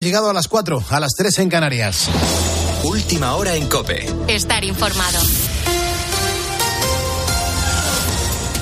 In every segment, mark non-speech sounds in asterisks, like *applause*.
Llegado a las 4, a las 3 en Canarias. Última hora en Cope. Estar informado.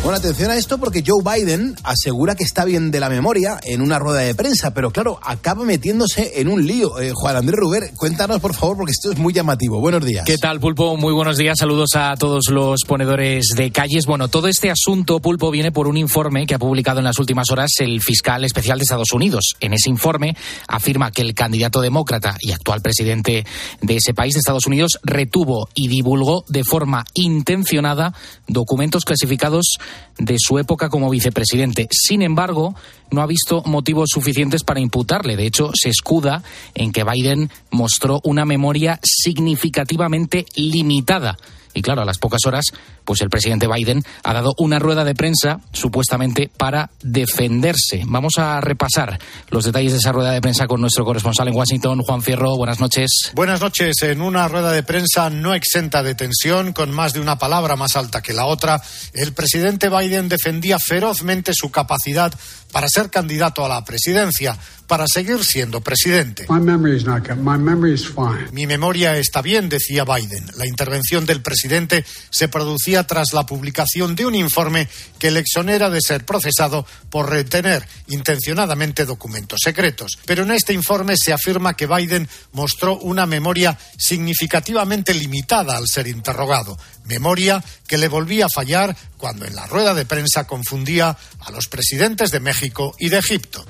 Bueno, atención a esto porque Joe Biden asegura que está bien de la memoria en una rueda de prensa, pero claro, acaba metiéndose en un lío. Eh, Juan Andrés Ruber, cuéntanos por favor porque esto es muy llamativo. Buenos días. ¿Qué tal, Pulpo? Muy buenos días. Saludos a todos los ponedores de calles. Bueno, todo este asunto, Pulpo, viene por un informe que ha publicado en las últimas horas el fiscal especial de Estados Unidos. En ese informe afirma que el candidato demócrata y actual presidente de ese país, de Estados Unidos, retuvo y divulgó de forma intencionada documentos clasificados de su época como vicepresidente. Sin embargo, no ha visto motivos suficientes para imputarle. De hecho, se escuda en que Biden mostró una memoria significativamente limitada y claro, a las pocas horas, pues el presidente Biden ha dado una rueda de prensa supuestamente para defenderse. Vamos a repasar los detalles de esa rueda de prensa con nuestro corresponsal en Washington, Juan Fierro. Buenas noches. Buenas noches. En una rueda de prensa no exenta de tensión, con más de una palabra más alta que la otra, el presidente Biden defendía ferozmente su capacidad para ser candidato a la presidencia, para seguir siendo presidente. Mi memoria está bien, decía Biden. La intervención del presidente se producía tras la publicación de un informe que le exonera de ser procesado por retener intencionadamente documentos secretos. Pero en este informe se afirma que Biden mostró una memoria significativamente limitada al ser interrogado, memoria que le volvía a fallar cuando en la rueda de prensa confundía a los presidentes de México y de Egipto.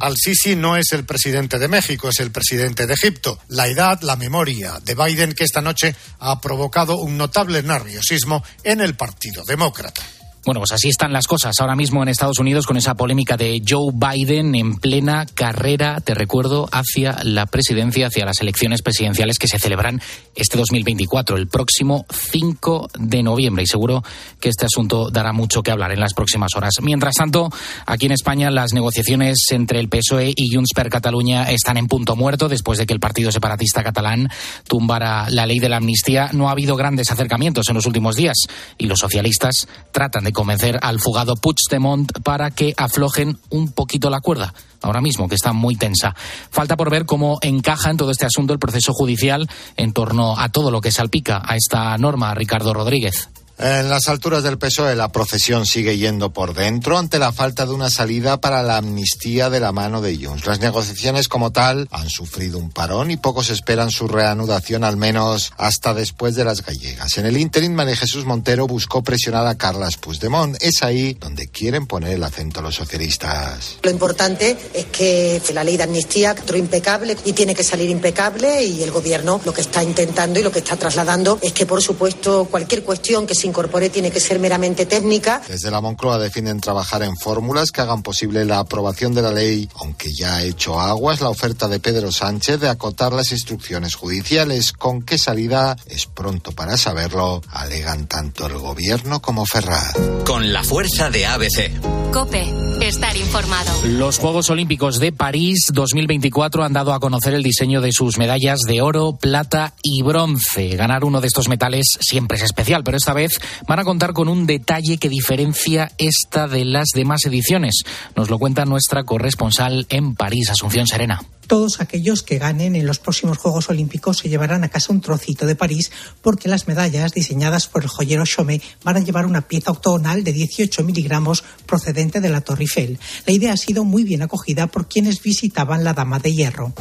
Al-Sisi no es el presidente de México, es el presidente de Egipto. La edad, la memoria de Biden que esta noche ha provocado un notable nerviosismo en el Partido Demócrata. Bueno, pues así están las cosas ahora mismo en Estados Unidos con esa polémica de Joe Biden en plena carrera, te recuerdo, hacia la presidencia, hacia las elecciones presidenciales que se celebran este 2024, el próximo 5 de noviembre. Y seguro que este asunto dará mucho que hablar en las próximas horas. Mientras tanto, aquí en España las negociaciones entre el PSOE y Junts per Cataluña están en punto muerto después de que el Partido Separatista Catalán tumbara la ley de la amnistía. No ha habido grandes acercamientos en los últimos días y los socialistas tratan de convencer al fugado Puigdemont para que aflojen un poquito la cuerda, ahora mismo que está muy tensa. Falta por ver cómo encaja en todo este asunto el proceso judicial en torno a todo lo que salpica a esta norma, Ricardo Rodríguez. En las alturas del PSOE la procesión sigue yendo por dentro ante la falta de una salida para la amnistía de la mano de Junts. Las negociaciones como tal han sufrido un parón y pocos esperan su reanudación al menos hasta después de las gallegas. En el ínterin María Jesús Montero buscó presionar a Carles Puigdemont. Es ahí donde quieren poner el acento los socialistas. Lo importante es que la ley de amnistía actuó impecable y tiene que salir impecable y el gobierno lo que está intentando y lo que está trasladando es que por supuesto cualquier cuestión que se incorpore tiene que ser meramente técnica. Desde la Moncloa definen trabajar en fórmulas que hagan posible la aprobación de la ley, aunque ya ha hecho aguas la oferta de Pedro Sánchez de acotar las instrucciones judiciales. ¿Con qué salida? Es pronto para saberlo, alegan tanto el gobierno como Ferraz. Con la fuerza de ABC. Cope, estar informado. Los Juegos Olímpicos de París 2024 han dado a conocer el diseño de sus medallas de oro, plata y bronce. Ganar uno de estos metales siempre es especial, pero esta vez Van a contar con un detalle que diferencia esta de las demás ediciones. Nos lo cuenta nuestra corresponsal en París, Asunción Serena. Todos aquellos que ganen en los próximos Juegos Olímpicos se llevarán a casa un trocito de París porque las medallas diseñadas por el joyero Chaumet van a llevar una pieza octogonal de 18 miligramos procedente de la Torre Eiffel. La idea ha sido muy bien acogida por quienes visitaban la Dama de Hierro.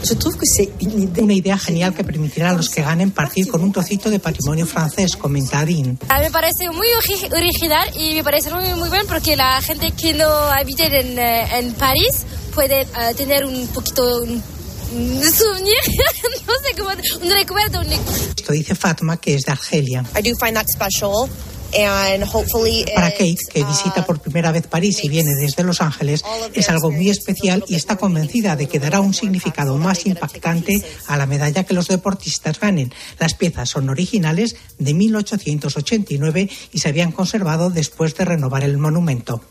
Una idea genial que permitirá a los que ganen partir con un trocito de patrimonio francés, comenta Adin. Ah, me parece muy original y me parece muy, muy bien porque la gente que no habita en, eh, en París puede uh, tener un poquito un, un *laughs* no sé cómo, un recuerdo. Esto dice Fatma, que es de Argelia. I do find that special. And hopefully Para Kate, que visita por primera vez París y viene desde Los Ángeles, es algo muy especial y está convencida de que dará un significado más impactante a la medalla que los deportistas ganen. Las piezas son originales de 1889 y se habían conservado después de renovar el monumento.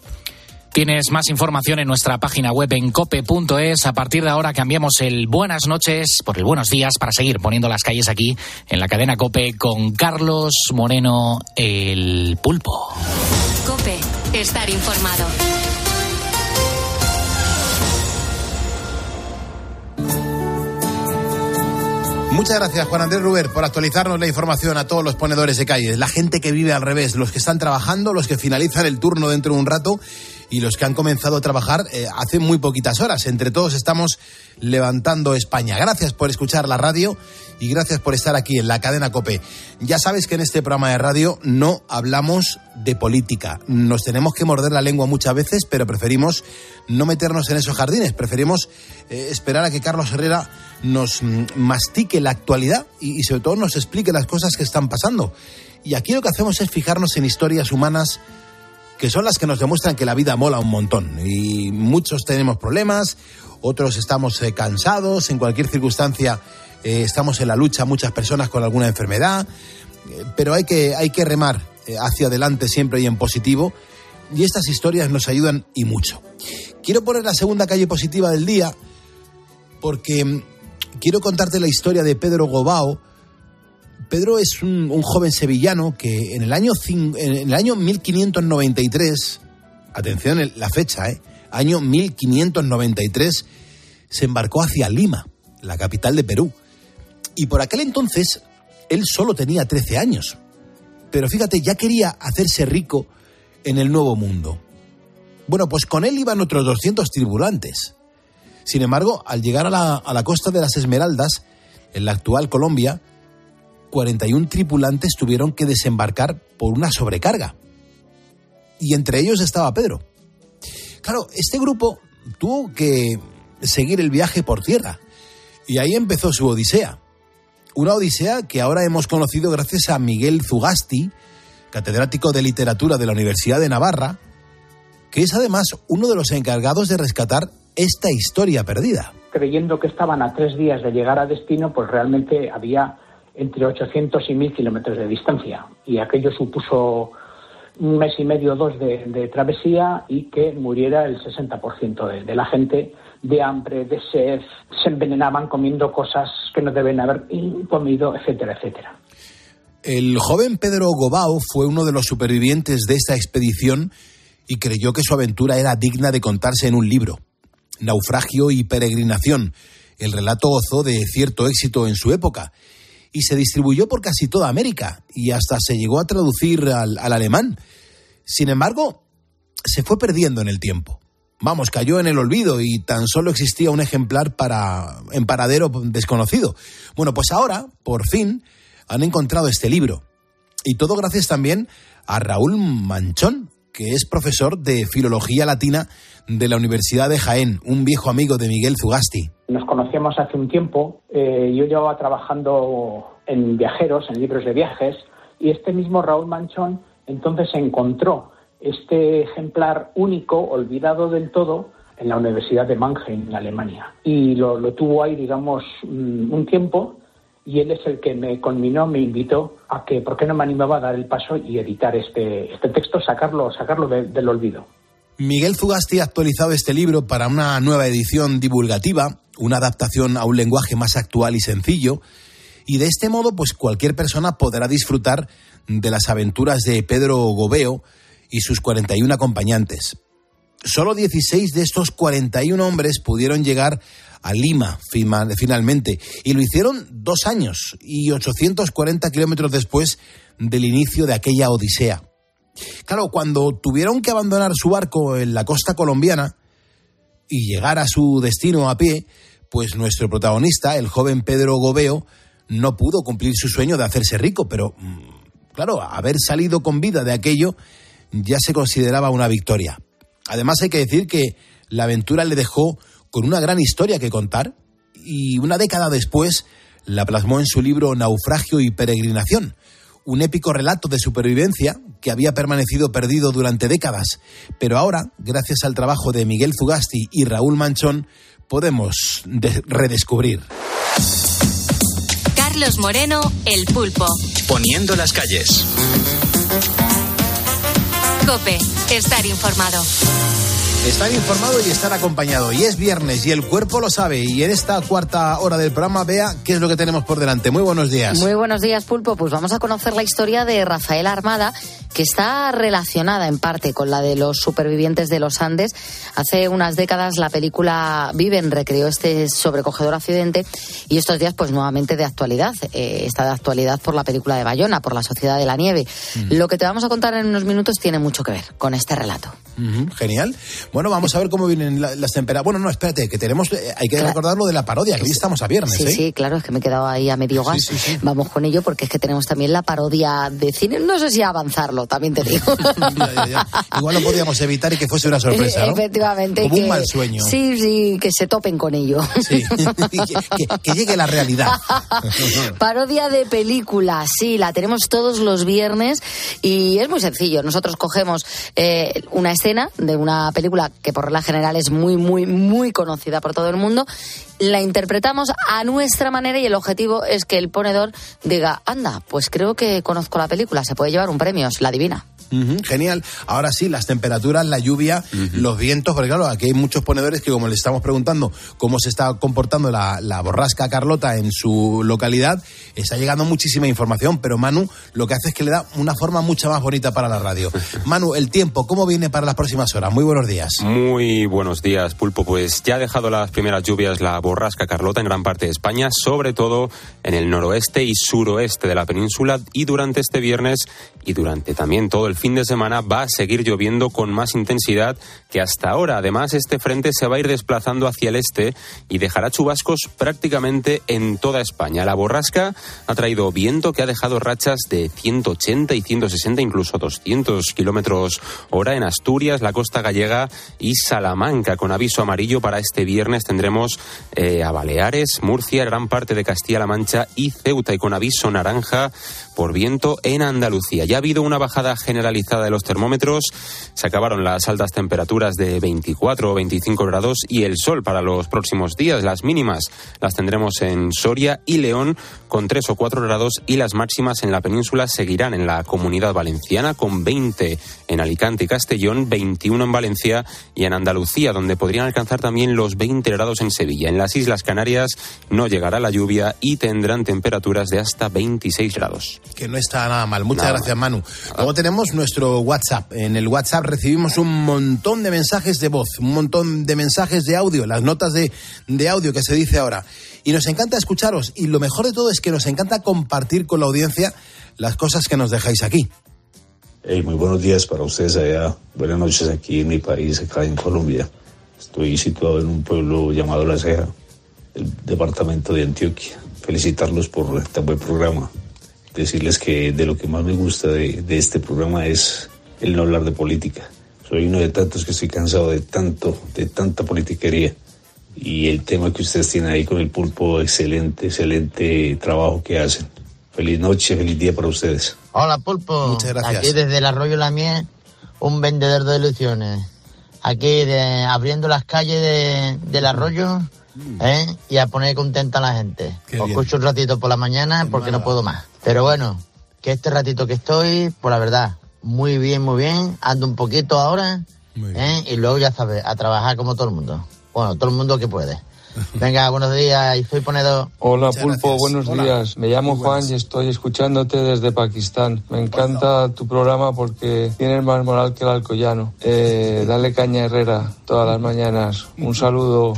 Tienes más información en nuestra página web en cope.es. A partir de ahora cambiamos el buenas noches por el buenos días para seguir poniendo las calles aquí en la cadena Cope con Carlos Moreno, el pulpo. Cope, estar informado. Muchas gracias, Juan Andrés Ruber, por actualizarnos la información a todos los ponedores de calles, la gente que vive al revés, los que están trabajando, los que finalizan el turno dentro de un rato y los que han comenzado a trabajar eh, hace muy poquitas horas. Entre todos estamos levantando España. Gracias por escuchar la radio y gracias por estar aquí en la cadena Cope. Ya sabes que en este programa de radio no hablamos de política. Nos tenemos que morder la lengua muchas veces, pero preferimos no meternos en esos jardines. Preferimos eh, esperar a que Carlos Herrera nos mm, mastique la actualidad y, y sobre todo nos explique las cosas que están pasando. Y aquí lo que hacemos es fijarnos en historias humanas que son las que nos demuestran que la vida mola un montón. Y muchos tenemos problemas, otros estamos eh, cansados, en cualquier circunstancia eh, estamos en la lucha, muchas personas con alguna enfermedad, eh, pero hay que, hay que remar hacia adelante siempre y en positivo. Y estas historias nos ayudan y mucho. Quiero poner la segunda calle positiva del día porque mm, quiero contarte la historia de Pedro Gobao, Pedro es un, joven sevillano que en el año, en el año 1593, atención la fecha, ¿eh? año 1593, se embarcó hacia Lima, la capital de Perú. Y por aquel entonces él solo tenía 13 años. Pero fíjate, ya quería hacerse rico en el nuevo mundo. Bueno, pues con él iban otros 200 tripulantes. Sin embargo, al llegar a la, a la costa de las Esmeraldas, en la actual Colombia, 41 tripulantes tuvieron que desembarcar por una sobrecarga. Y entre ellos estaba Pedro. Claro, este grupo tuvo que seguir el viaje por tierra. Y ahí empezó su odisea. Una odisea que ahora hemos conocido gracias a Miguel Zugasti, catedrático de literatura de la Universidad de Navarra, que es además uno de los encargados de rescatar esta historia perdida. Creyendo que estaban a tres días de llegar a destino, pues realmente había entre 800 y 1000 kilómetros de distancia. Y aquello supuso un mes y medio o dos de, travesía y que muriera el 60% de, de, la gente de hambre, de sed, se envenenaban comiendo cosas que no deben haber comido, etcétera, etcétera. El joven Pedro Gobao fue uno de los supervivientes de esta expedición y creyó que su aventura era digna de contarse en un libro. Naufragio y peregrinación. El relato gozó de cierto éxito en su época y se distribuyó por casi toda América y hasta se llegó a traducir al, al, alemán. Sin embargo, se fue perdiendo en el tiempo. Vamos, cayó en el olvido y tan solo existía un ejemplar para en paradero desconocido. Bueno, pues ahora, por fin, han encontrado este libro. Y todo gracias también a Raúl Manchón, que es profesor de Filología Latina de la Universidad de Jaén, un viejo amigo de Miguel Zugasti. Nos conocíamos hace un tiempo. Eh, yo llevaba trabajando en viajeros, en libros de viajes, y este mismo Raúl Manchón entonces encontró este ejemplar único, olvidado del todo, en la Universidad de Mannheim, Alemania. Y lo, tuvo ahí, digamos, un tiempo, y él es el que me conminó, me invitó a que, ¿por qué no me animaba a dar el paso y editar este, este texto, sacarlo, sacarlo de, del olvido? Miguel Zugasti ha actualizado este libro para una nueva edición divulgativa, una adaptación a un lenguaje más actual y sencillo, y de este modo, pues cualquier persona podrá disfrutar de las aventuras de Pedro Gobeo y sus 41 acompañantes. Solo 16 de estos 41 hombres pudieron llegar a Lima finalmente, y lo hicieron dos años y 840 kilómetros después del inicio de aquella odisea. Claro, cuando tuvieron que abandonar su barco en la costa colombiana y llegar a su destino a pie, pues nuestro protagonista, el joven Pedro Gobeo, no pudo cumplir su sueño de hacerse rico, pero claro, haber salido con vida de aquello ya se consideraba una victoria. Además hay que decir que la aventura le dejó con una gran historia que contar y una década después la plasmó en su libro Naufragio y Peregrinación, un épico relato de supervivencia que había permanecido perdido durante décadas, pero ahora, gracias al trabajo de Miguel Zugasti y Raúl Manchón, podemos redescubrir. Carlos Moreno, El Pulpo. Poniendo las calles. Cope, estar informado. Estar informado y estar acompañado. Y es viernes y el cuerpo lo sabe. Y en esta cuarta hora del programa, vea qué es lo que tenemos por delante. Muy buenos días. Muy buenos días, Pulpo. Pues vamos a conocer la historia de Rafael Armada, que está relacionada en parte con la de los supervivientes de los Andes. Hace unas décadas la película Viven recreó este sobrecogedor accidente y estos días, pues nuevamente de actualidad. Eh, está de actualidad por la película de Bayona, por la Sociedad de la Nieve. Lo que te vamos a contar en unos minutos tiene mucho que ver con este relato. Genial. Bueno, vamos a ver cómo vienen la- las temperaturas. Bueno, no, espérate, que tenemos, eh, hay que Claro. recordar lo de la parodia, que hoy estamos a viernes, Sí, ¿eh? sí, claro, es que me he quedado ahí a medio gas. Vamos con ello porque es que tenemos también la parodia de cine. No sé si avanzarlo, también te digo. *laughs* Ya, ya, ya. Igual lo podíamos evitar y que fuese una sorpresa, ¿no? Efectivamente. Como que, un mal sueño. Sí, sí, que se topen con ello. Sí. *laughs* que, que- que llegue la realidad. *laughs* Parodia de película, sí, la tenemos todos los viernes y es muy sencillo. Nosotros cogemos eh, una escena de una película que por regla general es muy, muy, muy conocida por todo el mundo, la interpretamos a nuestra manera y el objetivo es que el ponedor diga, anda, pues creo que conozco la película, se puede llevar un premio, se la adivina. Ujú, genial. Ahora sí, las temperaturas, la lluvia, los vientos, porque claro, aquí hay muchos ponedores que como les estamos preguntando cómo se está comportando la, la borrasca Carlota en su localidad, está llegando muchísima información, pero Manu lo que hace es que le da una forma mucho más bonita para la radio. *laughs* Manu, el tiempo, ¿cómo viene para las próximas horas? Muy buenos días. Muy buenos días, Pulpo. Pues ya ha dejado las primeras lluvias la borrasca Carlota en gran parte de España, sobre todo en el noroeste y suroeste de la península. Y durante este viernes y durante también todo el fin de semana va a seguir lloviendo con más intensidad que hasta ahora. Además, este frente se va a ir desplazando hacia el este y dejará chubascos prácticamente en toda España. La borrasca ha traído viento que ha dejado rachas de 180 y 160, incluso 200 kilómetros hora en Asturias, la costa gallega y Salamanca. Con aviso amarillo para este viernes tendremos a Baleares, Murcia, gran parte de Castilla-La Mancha y Ceuta. Y con aviso naranja por viento en Andalucía. Ya ha habido una bajada generalizada de los termómetros. Se acabaron las altas temperaturas de 24 o 25 grados y el sol para los próximos días. Las mínimas las tendremos en Soria y León con 3 o 4 grados y las máximas en la península seguirán en la comunidad valenciana con 20 en Alicante y Castellón, 21 en Valencia y en Andalucía, donde podrían alcanzar también los 20 grados en Sevilla. Las Islas Canarias no llegará la lluvia y tendrán temperaturas de hasta 26 grados. Que no está nada mal. Muchas Nada gracias, Manu. Luego tenemos nuestro WhatsApp. En el WhatsApp recibimos un montón de mensajes de voz, un montón de mensajes de audio, las notas de, de audio que se dice ahora. Y nos encanta escucharos. Y lo mejor de todo es que nos encanta compartir con la audiencia las cosas que nos dejáis aquí. Hey, muy buenos días para ustedes allá. Buenas noches aquí en mi país, acá en Colombia. Estoy situado en un pueblo llamado La Ceja, el departamento de Antioquia. Felicitarlos por este buen programa. Decirles que de lo que más me gusta de, de este programa es el no hablar de política. Soy uno de tantos que estoy cansado de tanto, de tanta politiquería. Y el tema que ustedes tienen ahí con el pulpo, excelente, excelente trabajo que hacen. Feliz noche, feliz día para ustedes. Hola Pulpo. Muchas gracias. Aquí desde el Arroyo La Miel, un vendedor de ilusiones. Aquí de- abriendo las calles de- del arroyo ¿eh? y a poner contenta a la gente. Qué Os bien. escucho un ratito por la mañana porque no puedo más. Pero bueno, que este ratito que estoy, por la verdad, muy bien, muy bien. Ando un poquito ahora ¿eh? y luego ya sabes, a trabajar como todo el mundo. Bueno, todo el mundo que puede. Venga, buenos días y soy ponedor. Hola Pulpo, buenos días. Me llamo Juan y estoy escuchándote desde Pakistán. Me encanta tu programa porque tienes más moral que el alcoyano. Eh, dale caña Herrera todas las mañanas. Un saludo.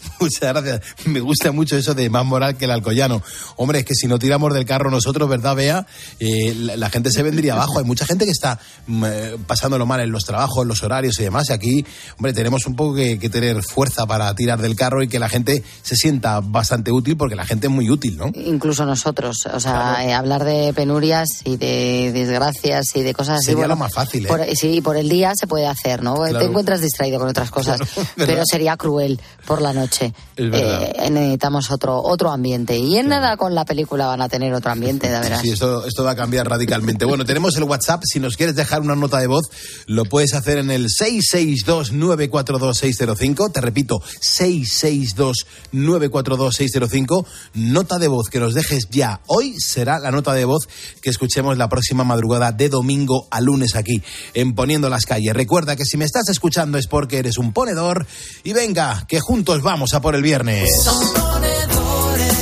*laughs* Muchas gracias. Me gusta mucho eso de más moral que el alcoyano. Hombre, es que si no tiramos del carro nosotros, ¿verdad, Bea? Eh, la, la gente se vendría abajo. Hay mucha gente que está mm, eh, pasándolo mal en los trabajos, en los horarios y demás. Y aquí, hombre, tenemos un poco que, que tener fuerza para tirar del carro y que la gente se sienta bastante útil porque la gente es muy útil, ¿no? Incluso nosotros, o sea, eh, hablar de penurias y de desgracias y de cosas así. Sería bueno, lo más fácil, ¿eh? por- sí, por el día se puede hacer, ¿no? Claro. Te encuentras distraído con otras cosas, *laughs* pero sería cruel por la noche. Que eh, necesitamos otro otro ambiente. Y en nada con la película van a tener otro ambiente, de verdad. Sí, esto, esto va a cambiar radicalmente. Bueno, tenemos el WhatsApp. Si nos quieres dejar una nota de voz, lo puedes hacer en el 662-942-605. Te repito, 662-942-605. Nota de voz que nos dejes ya. Hoy será la nota de voz que escuchemos la próxima madrugada de domingo a lunes aquí, en Poniendo las Calles. Recuerda que si me estás escuchando es porque eres un ponedor. Y venga, que juntos vamos a por el viernes. Son ponedores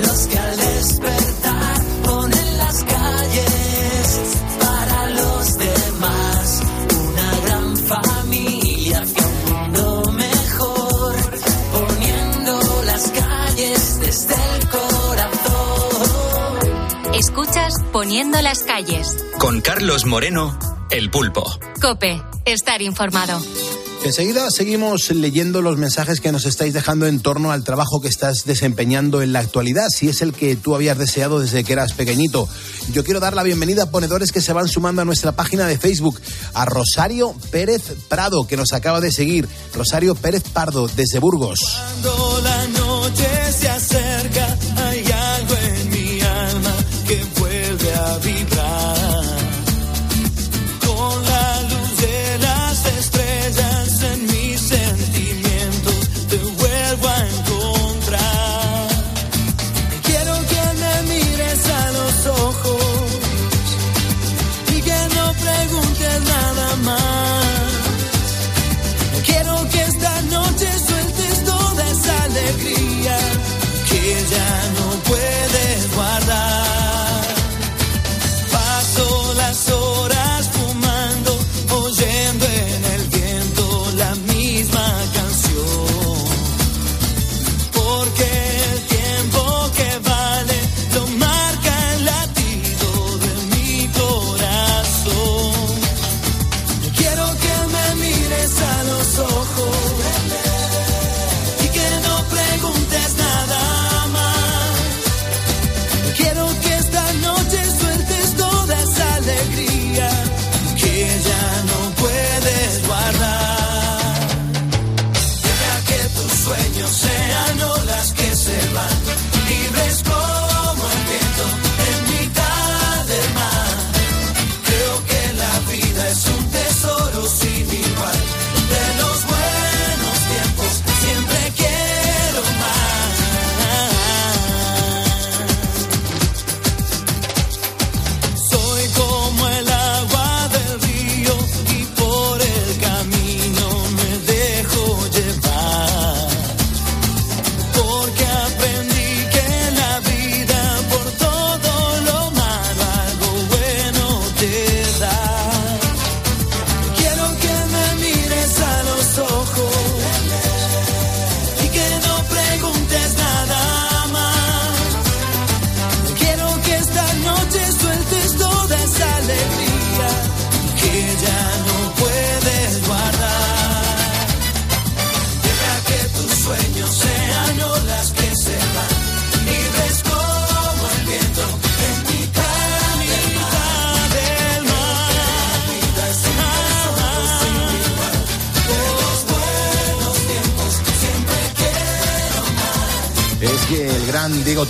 los que al despertar ponen las calles para los demás. Una gran familia hacia un mundo mejor, poniendo las calles desde el corazón. Escuchas Poniendo las calles. Con Carlos Moreno, El Pulpo. Cope, estar informado. Enseguida seguimos leyendo los mensajes que nos estáis dejando en torno al trabajo que estás desempeñando en la actualidad, si es el que tú habías deseado desde que eras pequeñito. Yo quiero dar la bienvenida a ponedores que se van sumando a nuestra página de Facebook, a Rosario Pérez Prado, que nos acaba de seguir. Rosario Pérez Pardo, desde Burgos.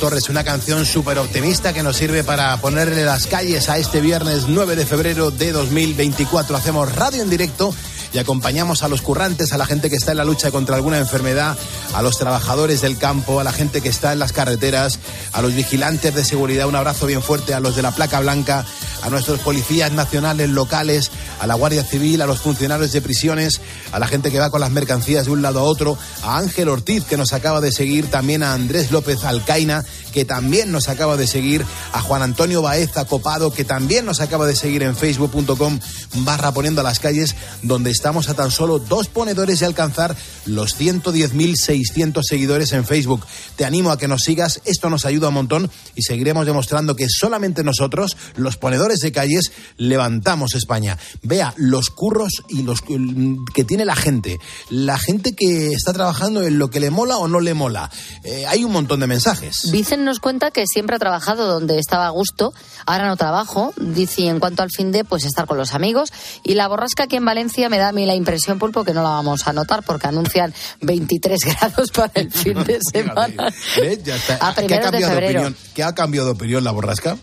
Torres, una canción súper optimista que nos sirve para ponerle las calles a este viernes 9 de febrero de 2024. Hacemos radio en directo y acompañamos a los currantes, a la gente que está en la lucha contra alguna enfermedad, a los trabajadores del campo, a la gente que está en las carreteras, a los vigilantes de seguridad. Un abrazo bien fuerte a los de la placa blanca, a nuestros policías nacionales, locales, a la Guardia Civil, a los funcionarios de prisiones, a la gente que va con las mercancías de un lado a otro, a Ángel Ortiz, que nos acaba de seguir, también a Andrés López Alcaina, que también nos acaba de seguir, a Juan Antonio Baeza Copado, que también nos acaba de seguir en facebook.com barra poniendo a las calles, donde estamos a tan solo dos ponedores de alcanzar los 110.600 seguidores en Facebook. Te animo a que nos sigas, esto nos ayuda un montón y seguiremos demostrando que solamente nosotros, los ponedores de calles, levantamos España. vea los curros y los que tiene la gente, la gente que está trabajando en lo que le mola o no le mola. Eh, hay un montón de mensajes. Vicen nos cuenta que siempre ha trabajado donde estaba a gusto, ahora no trabajo. Dice, en cuanto al fin de, pues estar con los amigos. Y la borrasca aquí en Valencia me da a mí la impresión, Pulpo, que no la vamos a notar porque anuncian 23 *laughs* grados para el fin de *laughs* semana. ¿Ves? Ya está. A ¿Qué ha de cambiado de, opinión? ¿Qué ha cambiado de opinión la borrasca?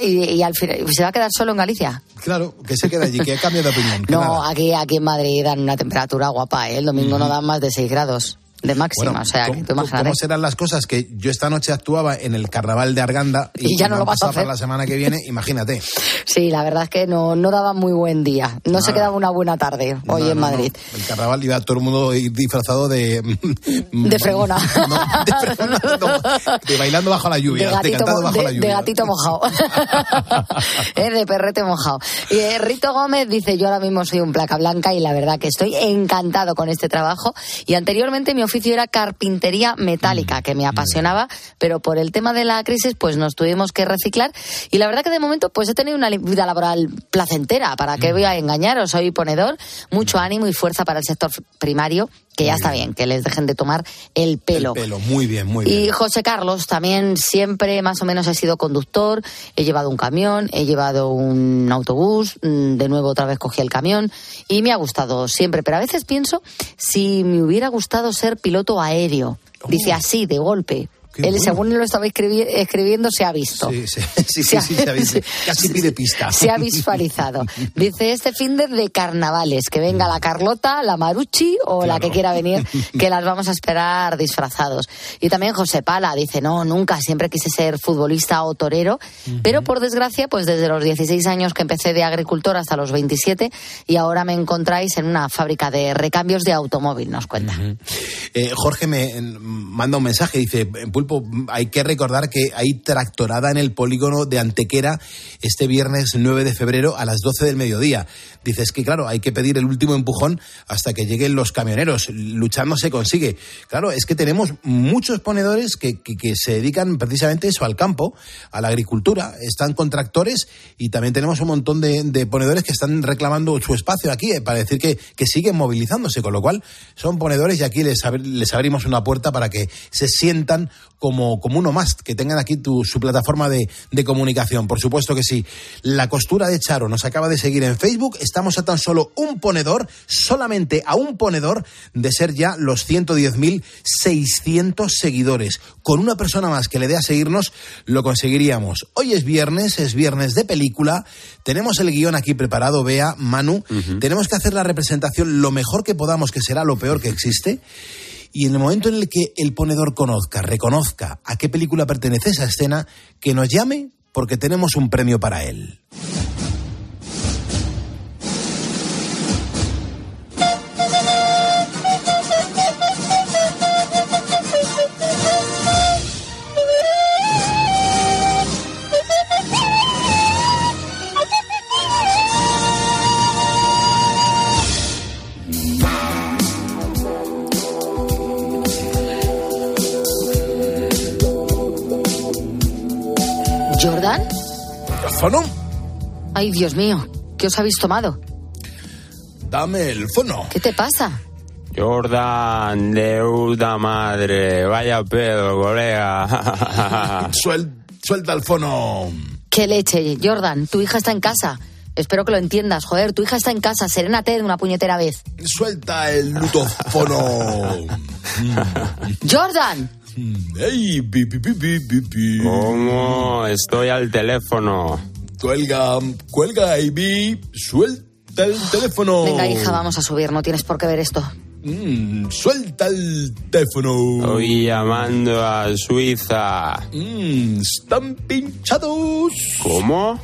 Y, y al final, ¿se va a quedar solo en Galicia? Claro, que se queda allí, que ha cambiado de opinión. *laughs* No, nada. aquí, aquí en Madrid dan una temperatura guapa, ¿eh? El domingo no dan más de 6 grados de máxima, Bueno, o sea, ¿cómo, que tú cómo serán las cosas? Que yo esta noche actuaba en el carnaval de Arganda y, Y ya no me lo vas a hacer. la semana que viene, *laughs* imagínate. Sí, la verdad es que no, no daba muy buen día. No se Nada. quedaba una buena tarde hoy No, en no, Madrid. El carnaval iba todo el mundo disfrazado de... *laughs* De fregona. *laughs* de, fregona, de bailando bajo la lluvia, de, gatito, mo- bajo de- la de lluvia. gatito mojado. Eh, de perrete mojado. Y eh, Rito Gómez dice, yo ahora mismo soy un placa blanca y la verdad que estoy encantado con este trabajo. Y anteriormente mi oficio era carpintería metálica, Mm, que me apasionaba, pero por el tema de la crisis pues nos tuvimos que reciclar. Y la verdad que de momento pues he tenido una vida laboral placentera. ¿Para Mm. qué voy a engañaros? Soy ponedor, mucho ánimo y fuerza para el sector primario, que ya está bien, que les dejen de tomar el pelo. Pelo, muy bien, muy bien. Y José Carlos, también siempre más o menos he sido conductor, he llevado un camión, he llevado un autobús, mm, de nuevo otra vez cogí el camión y me ha gustado siempre, pero a veces pienso si me hubiera gustado ser piloto aéreo. Dice así, de golpe. Qué Él, bueno. según lo estaba escribi- escribiendo, se ha visto. Sí, sí, *laughs* sí, se ha visto. *laughs* casi pide pista. Se ha visualizado. Dice este fin de, carnavales, que venga la Carlota, la Maruchi o la que quiera venir, *laughs* que las vamos a esperar disfrazados. Y también José Pala dice, no, nunca, siempre quise ser futbolista o torero, pero por desgracia, pues desde los 16 años que empecé de agricultor hasta los 27 y ahora me encontráis en una fábrica de recambios de automóvil, nos cuenta. Eh, Jorge me manda un mensaje, dice, Hay que recordar que hay tractorada en el polígono de Antequera este viernes 9 de febrero a las 12 del mediodía. Dices que, claro, hay que pedir el último empujón hasta que lleguen los camioneros. Luchando se consigue. Claro, es que tenemos muchos ponedores que, que- se dedican precisamente eso, al campo, a la agricultura. Están con tractores y también tenemos un montón de, ponedores que están reclamando su espacio aquí eh, para decir que, que siguen movilizándose, con lo cual son ponedores y aquí les, les abrimos una puerta para que se sientan como, como uno más, que tengan aquí tu- su plataforma de, de comunicación. Por supuesto que sí. La costura de Charo nos acaba de seguir en Facebook. Estamos a tan solo un ponedor, solamente a un ponedor de ser ya los 110.600 seguidores. Con una persona más que le dé a seguirnos, lo conseguiríamos. Hoy es viernes, es viernes de película. Tenemos el guion aquí preparado, vea, Manu. Tenemos que hacer la representación lo mejor que podamos, que será lo peor que existe. Y en el momento en el que el ponedor conozca, reconozca a qué película pertenece esa escena, que nos llame porque tenemos un premio para él. ¿Jordan? ¿Fono? Ay, Dios mío, ¿qué os habéis tomado? Dame el fono. ¿Qué te pasa? Jordan, de puta madre, vaya pedo, colega. *laughs* Suel- suelta el fono. ¿Qué leche, Jordan? Tu hija está en casa. Espero que lo entiendas. Joder, tu hija está en casa. Serénate de una puñetera vez. Suelta el lutofono. ¡Jordan! ¡Ey! Pi, pi, pi, pi, pi, pi. ¿Cómo? Estoy al teléfono. Cuelga, cuelga, Amy. Suelta el teléfono. Venga, hija, vamos a subir. No tienes por qué ver esto. Mm, suelta el teléfono. Estoy llamando a Suiza. Mm, están pinchados. ¿Cómo?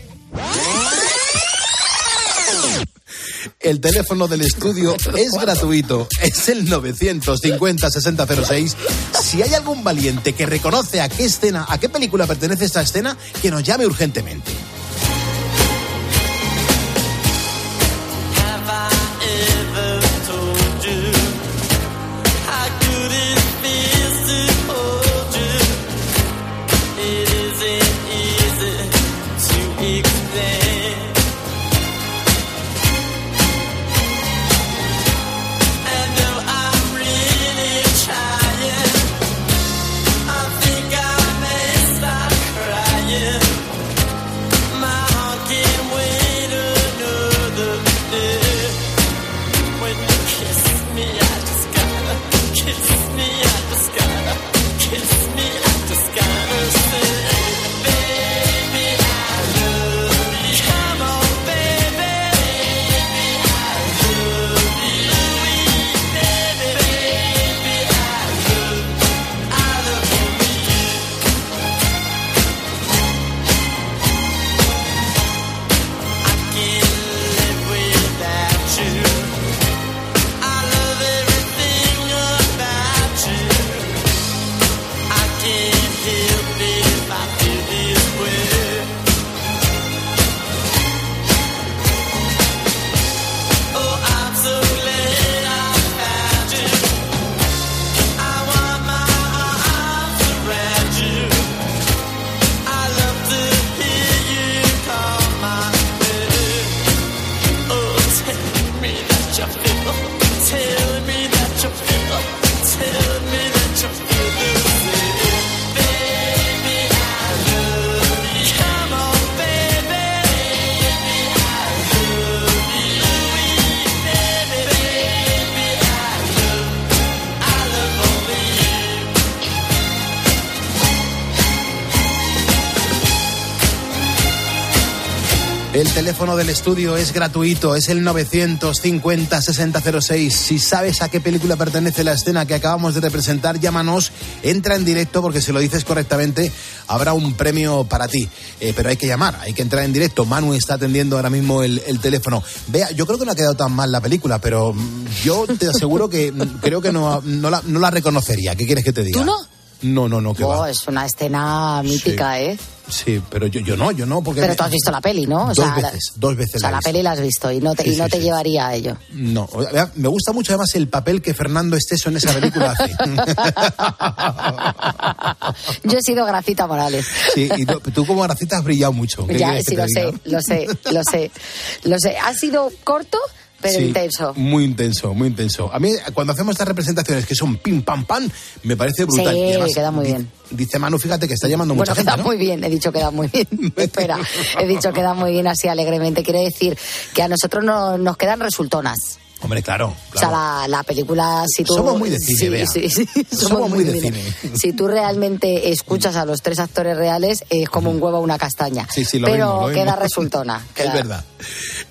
El teléfono del estudio es gratuito. Es el 950-6006. Si hay algún valiente que reconoce a qué escena, a qué película pertenece esta escena, que nos llame urgentemente. Del estudio es gratuito, es el 950-6006. Si sabes a qué película pertenece la escena que acabamos de representar, llámanos, entra en directo porque si lo dices correctamente habrá un premio para ti. Eh, pero hay que llamar, hay que entrar en directo. Manu está atendiendo ahora mismo el, el teléfono. Vea, yo creo que no ha quedado tan mal la película, pero mm, yo te aseguro que mm, creo que no, no, la, no la reconocería. ¿Qué quieres que te diga? ¿Tú no? No, no, no, que Oh, va. es una escena mítica, ¿eh? Sí, pero yo, yo no, yo no, porque... Pero tú has visto la peli, ¿no? O Dos sea, veces, dos veces O sea, la peli la has visto y no te, Sí, y no sí, te sí. llevaría a ello. No, me gusta mucho además el papel que Fernando Esteso en esa película hace. *laughs* Yo he sido Gracita Morales. Sí, y tú, tú como Gracita has brillado mucho. ¿qué Ya, sí, lo sé, lo sé, lo sé, lo sé. Ha sido corto, pero Sí, intenso. Muy intenso, muy intenso. A mí, cuando hacemos estas representaciones que son pim, pam, pam, me parece brutal. Sí, Y además, queda muy bien. Dice Manu, fíjate que está llamando Bueno, mucha gente, queda ¿no? muy bien, he dicho queda muy bien. *laughs* *laughs* Espera, he dicho queda muy bien así alegremente. Quiere decir que a nosotros no, nos quedan resultonas. Hombre, claro. O sea, la, la película, si tú... Somos muy de cine, sí, Bea. sí, sí, Somos *laughs* muy de cine. *laughs* Si tú realmente escuchas a los tres actores reales, es como un huevo a una castaña. Sí, sí, lo Pero mismo, lo queda mismo. resultona. *laughs* Es verdad,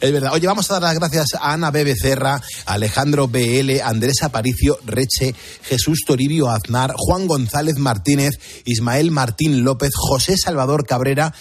es verdad. Oye, vamos a dar las gracias a Ana B. Becerra, Alejandro BL, Andrés Aparicio Reche, Jesús Toribio Aznar, Juan González Martínez, Ismael Martín López, José Salvador Cabrera,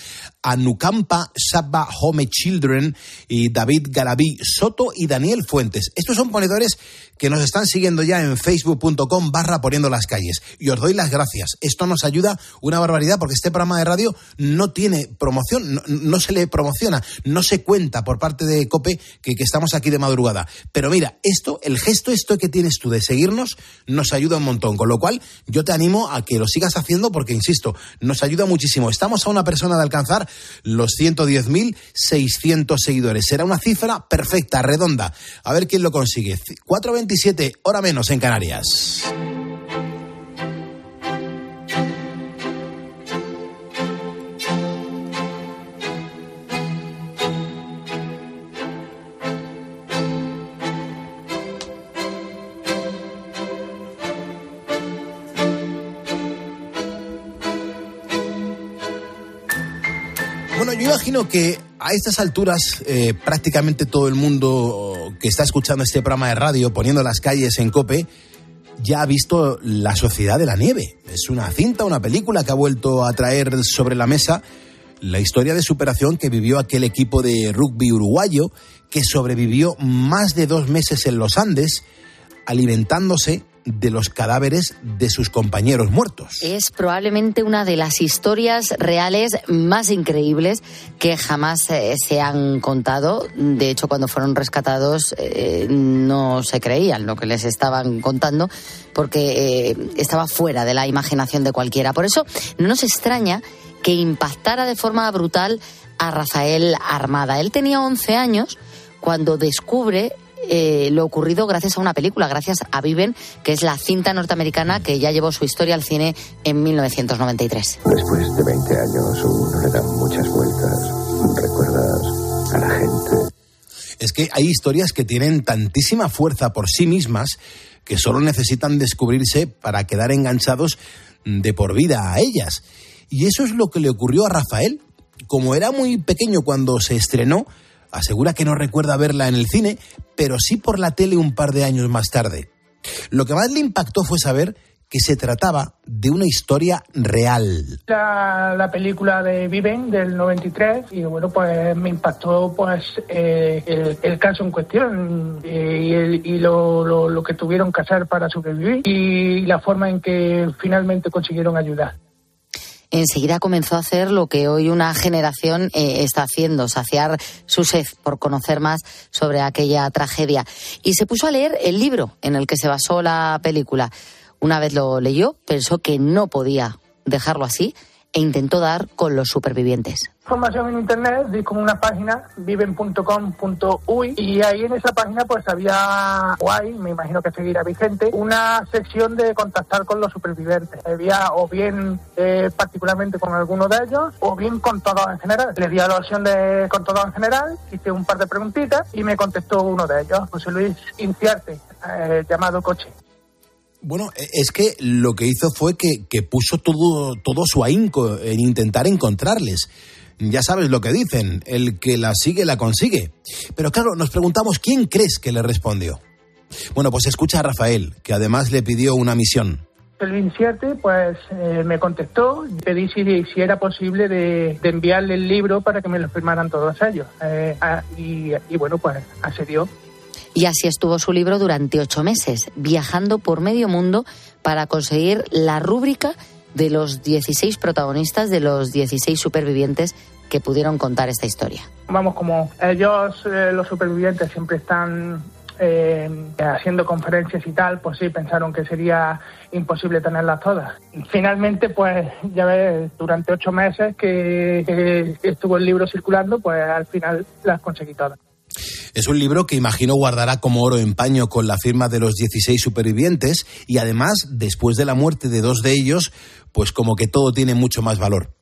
Anucampa Sabba Home Children y David Garabí Soto y Daniel Fuentes. Estos son ponedores que nos están siguiendo ya en facebook.com barra poniendo las calles. Y os doy las gracias. Esto nos ayuda una barbaridad porque este programa de radio no tiene promoción, no, se le promociona, no se cuenta por parte de COPE que, que estamos aquí de madrugada. Pero mira, esto, el gesto esto que tienes tú de seguirnos, nos ayuda un montón. Con lo cual, yo te animo a que lo sigas haciendo porque, insisto, nos ayuda muchísimo. Estamos a una persona de alcanzar los 110.600 seguidores. Será una cifra perfecta, redonda. A ver quién lo consigue. 4.27, hora menos en Canarias. Bueno, yo imagino que a estas alturas eh, prácticamente todo el mundo que está escuchando este programa de radio, poniendo las calles en cope, ya ha visto La Sociedad de la Nieve. Es una cinta, una película que ha vuelto a traer sobre la mesa la historia de superación que vivió aquel equipo de rugby uruguayo que sobrevivió más de dos meses en los Andes alimentándose de los cadáveres de sus compañeros muertos. Es probablemente una de las historias reales más increíbles que jamás eh, se han contado. De hecho, cuando fueron rescatados eh, no se creían lo que les estaban contando porque eh, estaba fuera de la imaginación de cualquiera. Por eso no nos extraña que impactara de forma brutal a Rafael Armada. Él tenía 11 años cuando descubre eh, lo ocurrido gracias a una película, gracias a Viven, que es la cinta norteamericana que ya llevó su historia al cine en 1993. Después de 20 años, uno le da muchas vueltas. Recuerdas a la gente. Es que hay historias que tienen tantísima fuerza por sí mismas que solo necesitan descubrirse para quedar enganchados de por vida a ellas. Y eso es lo que le ocurrió a Rafael. Como era muy pequeño cuando se estrenó, asegura que no recuerda verla en el cine, pero sí por la tele un par de años más tarde. Lo que más le impactó fue saber que se trataba de una historia real. La, la película de Viven del 93 y bueno pues me impactó pues eh, el, el caso en cuestión eh, y, el- y lo, lo- lo que tuvieron que hacer para sobrevivir y la forma en que finalmente consiguieron ayudar. Enseguida comenzó a hacer lo que hoy una generación eh, está haciendo, saciar su sed por conocer más sobre aquella tragedia. Y se puso a leer el libro en el que se basó la película. Una vez lo leyó, pensó que no podía dejarlo así e intentó dar con los supervivientes. Información en internet, di con una página, viven.com.uy, y ahí en esa página pues había, guay, me imagino que seguirá vigente, una sección de contactar con los supervivientes. Había o bien eh, particularmente con alguno de ellos, o bien con todos en general. Le di a la opción de con todos en general, hice un par de preguntitas y me contestó uno de ellos, José Luis Inciarte, eh, llamado Coche. Bueno, e, es que lo que hizo fue que, que puso todo, todo su ahínco en intentar encontrarles. Ya sabes lo que dicen, el que la sigue la consigue. Pero claro, nos preguntamos quién crees que le respondió. Bueno, pues escucha a Rafael, que además le pidió una misión. El Incierte, pues eh, me contestó, pedí si, si era posible de, de enviarle el libro para que me lo firmaran todos ellos. Eh, ah, y, y bueno, pues accedió. Y así estuvo su libro durante ocho meses, viajando por medio mundo para conseguir la rúbrica de los 16 protagonistas, de los 16 supervivientes que pudieron contar esta historia. Vamos, como ellos, eh, los supervivientes, siempre están eh, haciendo conferencias y tal, pues sí, pensaron que sería imposible tenerlas todas. Finalmente, pues ya ves, durante ocho meses que, que estuvo el libro circulando, pues al final las conseguí todas. Es un libro que imagino guardará como oro en paño con la firma de los 16 supervivientes y además, después de la muerte de dos de ellos, pues como que todo tiene mucho más valor.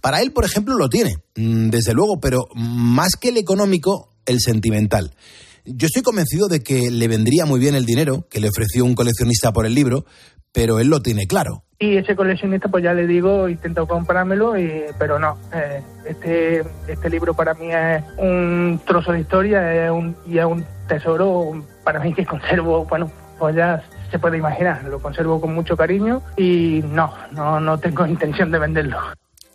Para él, por ejemplo, lo tiene, mm, desde luego, pero más que el económico, el sentimental. Yo estoy convencido de que le vendría muy bien el dinero que le ofreció un coleccionista por el libro, pero él lo tiene claro. Y ese coleccionista, pues ya le digo, intento comprármelo, y, pero no. Eh, este, este libro para mí es un trozo de historia es un, y es un tesoro para mí que conservo, bueno, pues ya se puede imaginar, lo conservo con mucho cariño y no, no, no tengo *laughs* intención de venderlo.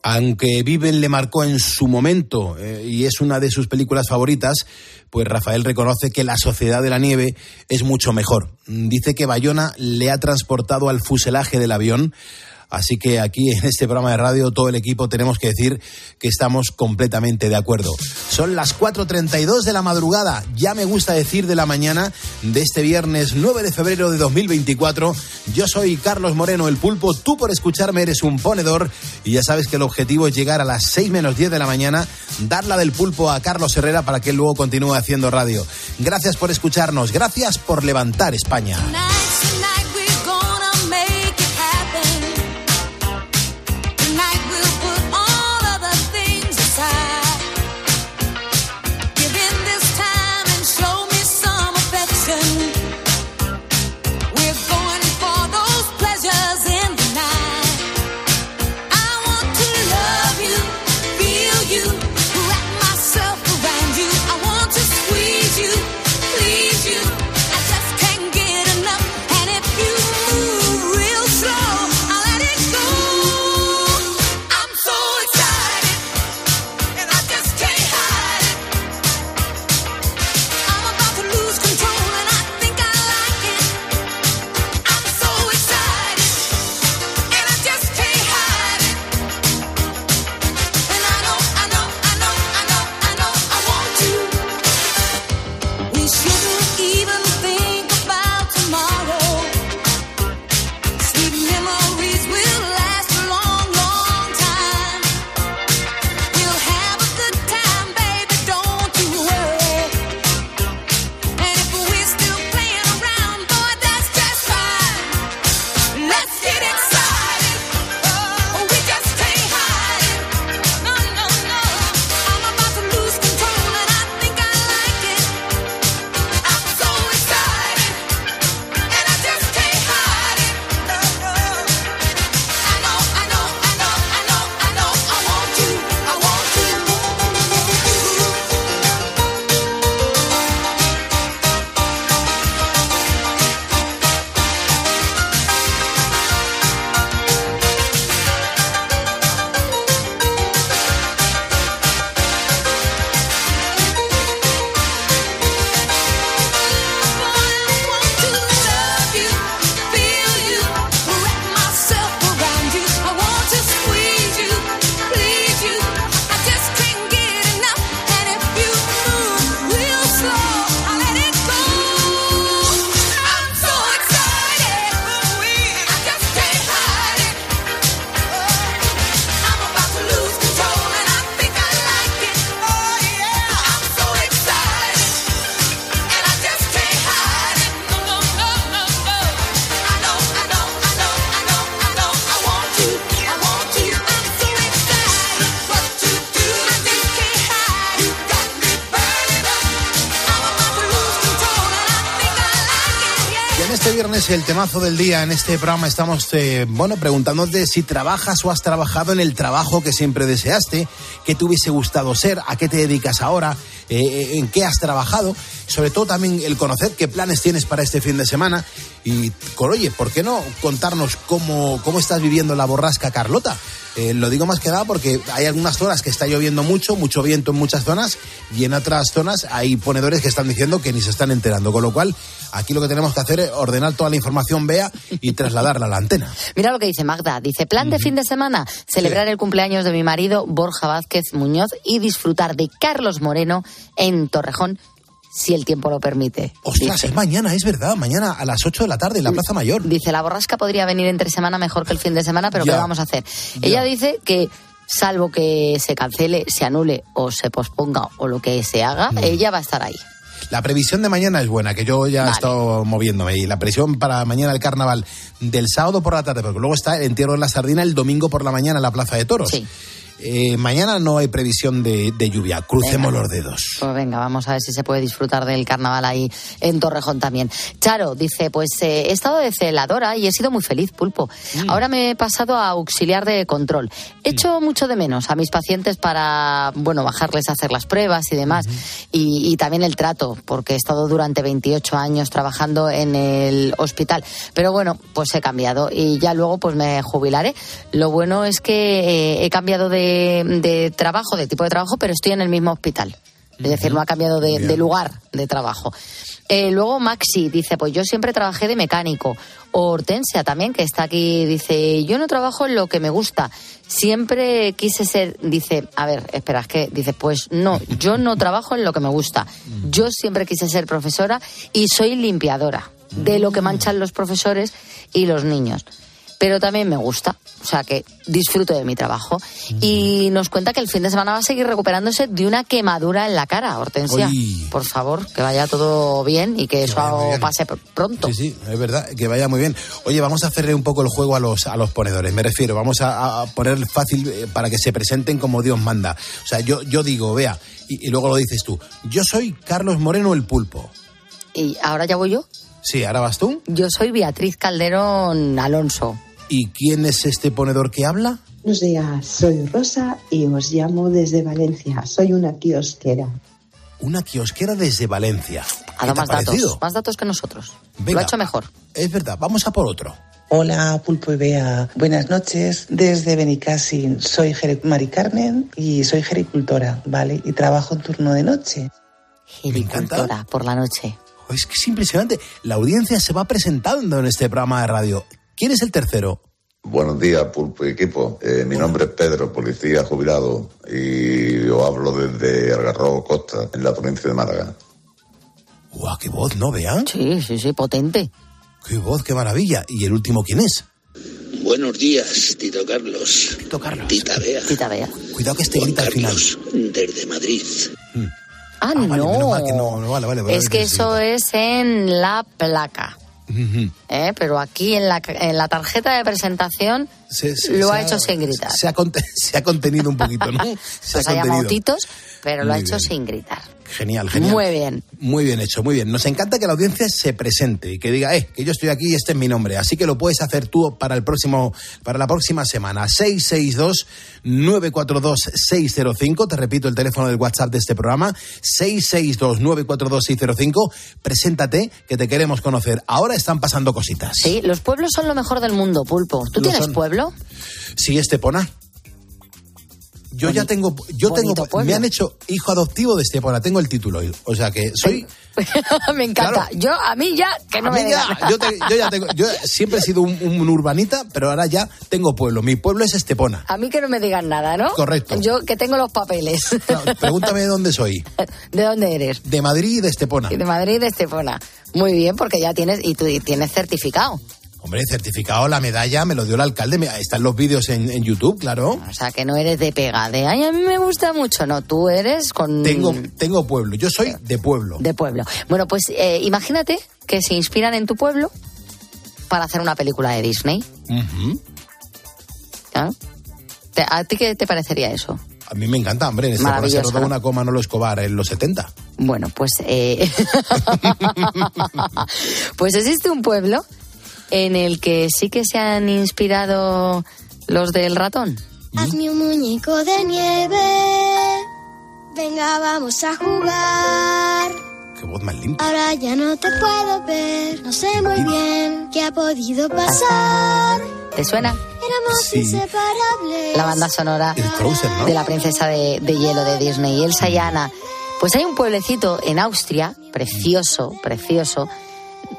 Aunque Viven le marcó en su momento eh, y es una de sus películas favoritas, pues Rafael reconoce que La Sociedad de la Nieve es mucho mejor. Dice que Bayona le ha transportado al fuselaje del avión. Así que aquí en este programa de radio todo el equipo tenemos que decir que estamos completamente de acuerdo. Son las 4.32 de la madrugada, ya me gusta decir de la mañana de este viernes 9 de febrero de 2024. Yo soy Carlos Moreno, el pulpo, tú por escucharme eres un ponedor y ya sabes que el objetivo es llegar a las 6 menos 10 de la mañana, darla del pulpo a Carlos Herrera para que él luego continúe haciendo radio. Gracias por escucharnos, gracias por levantar España. El temazo del día. En este programa estamos, eh, bueno, preguntándote si trabajas o has trabajado en el trabajo que siempre deseaste, qué te hubiese gustado ser, a qué te dedicas ahora, eh, en qué has trabajado. Sobre todo también el conocer qué planes tienes para este fin de semana. Y, oye, ¿por qué no contarnos cómo, cómo estás viviendo la borrasca Carlota? Eh, lo digo más que nada porque hay algunas zonas que está lloviendo mucho, mucho viento en muchas zonas, y en otras zonas hay ponedores que están diciendo que ni se están enterando. Con lo cual, aquí lo que tenemos que hacer es ordenar toda la información, vea, y trasladarla a la antena. *laughs* Mira lo que dice Magda. Dice, plan de fin de semana, celebrar el cumpleaños de mi marido Borja Vázquez Muñoz y disfrutar de Carlos Moreno en Torrejón si el tiempo lo permite. Ostras, dice. es mañana, es verdad, mañana a las 8 de la tarde en la Plaza Mayor. Dice, la borrasca podría venir entre semana mejor que el fin de semana, pero Ya. ¿qué vamos a hacer? Ella dice que salvo que se cancele, se anule o se posponga o lo que se haga, ella va a estar ahí. La previsión de mañana es buena, que yo ya he estado moviéndome. Y la previsión para mañana el carnaval del sábado por la tarde, porque luego está el entierro de la sardina el domingo por la mañana en la Plaza de Toros. Eh, mañana no hay previsión de, de lluvia. Crucemos los dedos. Pues venga, vamos a ver si se puede disfrutar del carnaval ahí en Torrejón también. Charo dice, pues eh, he estado de celadora y he sido muy feliz, pulpo. Ahora me he pasado a auxiliar de control. He hecho mucho de menos a mis pacientes para, bueno, bajarles a hacer las pruebas y demás. y, y también el trato, porque he estado durante 28 años trabajando en el hospital. Pero bueno, pues he cambiado y ya luego pues me jubilaré. Lo bueno es que eh, he cambiado de, de trabajo, de tipo de trabajo, pero estoy en el mismo hospital. Es decir, no ha cambiado de, de lugar de trabajo. Eh, luego Maxi dice, pues yo siempre trabajé de mecánico. O Hortensia también, que está aquí, dice, yo no trabajo en lo que me gusta. Siempre quise ser, dice, a ver, espera, es que, dice, pues no, yo no trabajo en lo que me gusta. Yo siempre quise ser profesora y soy limpiadora de lo que manchan los profesores y los niños. Pero también me gusta, o sea que disfruto de mi trabajo. Y nos cuenta que el fin de semana va a seguir recuperándose de una quemadura en la cara, Hortensia. Uy. Por favor, que vaya todo bien y que, eso pase pr- pronto. Sí, sí, es verdad, que vaya muy bien. Oye, vamos a hacerle un poco el juego a los, a los ponedores, me refiero, vamos a, a poner fácil eh, para que se presenten como Dios manda. O sea, yo, yo digo, vea, y, y luego lo dices tú, yo soy Carlos Moreno el pulpo. Y ahora ya voy yo. Sí, ahora vas tú. Yo soy Beatriz Calderón Alonso. ¿Y quién es este ponedor que habla? Buenos días, soy Rosa y os llamo desde Valencia. Soy una kiosquera. Una kiosquera desde Valencia. Ha dado ¿Qué te ha más datos, más datos que nosotros. Lo Venga. ha hecho mejor. Es verdad, vamos a por otro. Hola, Pulpo y Bea. Buenas noches. Desde Benicassin. Soy Jere- Mari Carmen y soy gericultora, ¿vale? Y trabajo en turno de noche. Gericultora por la noche. Es que es impresionante. La audiencia se va presentando en este programa de radio. ¿Quién es el tercero? Buenos días, Pulpo y equipo. Eh, mi nombre es Pedro, policía jubilado, y os hablo desde Algarrobo Costa, en la provincia de Málaga. ¡Guau, qué voz, ¿no, vean? Sí, sí, sí, potente. ¡Qué voz, qué maravilla! ¿Y el último quién es? Buenos días, Tito Carlos. Tito Carlos. Tita Bea. Tita Bea. Cuidado que este grita al final. Desde Madrid. Ah, vale, no. que no, no, vale, vale, vale, es que vale, eso es en la placa. ¿Eh? Pero aquí en la, en la tarjeta de presentación Se- se- lo se ha hecho sin gritar. Se ha, *laughs* ha contenido un poquito, ¿no? Se Nos ha llamado. Titos, pero lo ha hecho bien. sin gritar. Genial, genial. Muy bien. Muy bien hecho, muy bien. Nos encanta que la audiencia se presente y que diga, eh, que yo estoy aquí y este es mi nombre. Así que lo puedes hacer tú para el próximo, para la próxima semana. 662-942-605. Te repito el teléfono del WhatsApp de este programa. 662-942-605. Preséntate, que te queremos conocer. Ahora están pasando cositas. Sí, los pueblos son lo mejor del mundo, Pulpo. ¿Tú Lo tienes son. pueblo? Sí, Estepona. Yo ya tengo, yo tengo, pueblo. me han hecho hijo adoptivo de Estepona, tengo el título, o sea que soy, *laughs* Me encanta. Yo, a mí ya, que no A mí me ya, yo, te- yo ya tengo, yo siempre he sido un, un urbanita, pero ahora ya tengo pueblo. Mi pueblo es Estepona. A mí que no me digan nada, ¿no? Correcto. Yo que tengo los papeles. Pregúntame de dónde soy. *laughs* ¿De dónde eres? De Madrid y de Estepona. De Madrid, de Estepona. Muy bien, porque ya tienes, y tú tienes certificado. Hombre, certificado, la medalla me lo dio el alcalde. Están los vídeos en, en YouTube, claro. O sea, que no eres de pega, de, ay, a mí me gusta mucho. No, tú eres con... Tengo, tengo pueblo. Yo soy de pueblo. De pueblo. Bueno, pues eh, imagínate que se inspiran en tu pueblo para hacer una película de Disney. ¿claro? Te- ¿A ti qué te parecería eso? A mí me encanta, hombre. En Estepona se rodó ¿no? una coma Nolo Escobar en los 70. Bueno, pues, eh, *laughs* pues existe un pueblo en el que sí que se han inspirado los del ratón. Hazme un muñeco de nieve. Venga, vamos a jugar. Qué voz más limpia. Ahora ya no te puedo ver. No sé muy bien qué ha podido pasar. ¿Te suena? Éramos Sí. inseparables. La banda sonora Es Frozen, ¿no? de la princesa de, de hielo de Disney, Elsa y Anna. Pues hay un pueblecito en Austria, precioso, precioso.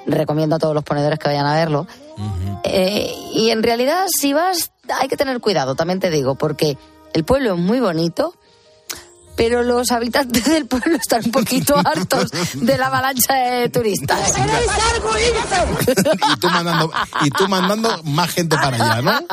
Recomiendo a todos los ponedores que vayan a verlo. Eh, y en realidad, si vas, hay que tener cuidado, también te digo, porque el pueblo es muy bonito, pero los habitantes del pueblo están un poquito *laughs* hartos de la avalancha de turistas. Y tú mandando, y tú mandando más gente para allá, ¿no? *laughs*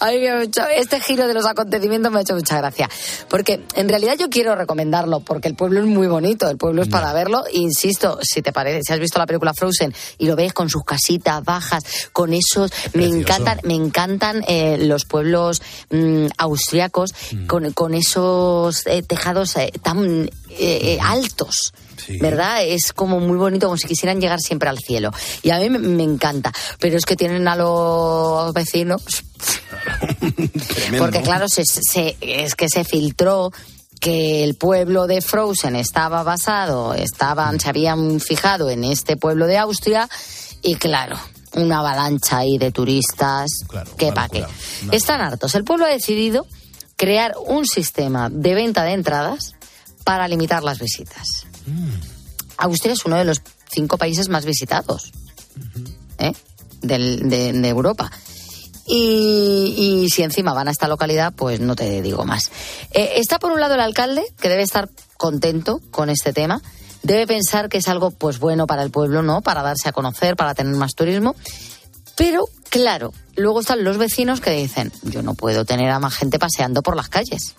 A mí me ha hecho- este giro de los acontecimientos me ha hecho mucha gracia. Porque en realidad yo quiero recomendarlo, porque el pueblo es muy bonito, el pueblo es para verlo. Insisto, si te parece, si has visto la película Frozen y lo ves con sus casitas bajas, con esos. Me encantan, me encantan eh, los pueblos mm, austriacos con, con esos eh, tejados eh, tan eh, eh, altos. ¿Verdad? Es como muy bonito, como si quisieran llegar siempre al cielo. Y a mí me, me encanta. Pero es que tienen a los vecinos porque claro, se, se- es que se filtró que el pueblo de Frozen estaba basado, estaban, se habían fijado en este pueblo de Austria y claro, una avalancha ahí de turistas, que pa' qué. Están hartos. El pueblo ha decidido crear un sistema de venta de entradas para limitar las visitas. Austria es uno de los cinco países más visitados ¿eh? Del- de, de Europa. Y, y si encima van a esta localidad, pues no te digo más. Eh, está por un lado el alcalde, que debe estar contento con este tema. Debe pensar que es algo pues bueno para el pueblo, ¿no? Para darse a conocer, para tener más turismo. Pero, claro, luego están los vecinos que dicen, yo no puedo tener a más gente paseando por las calles.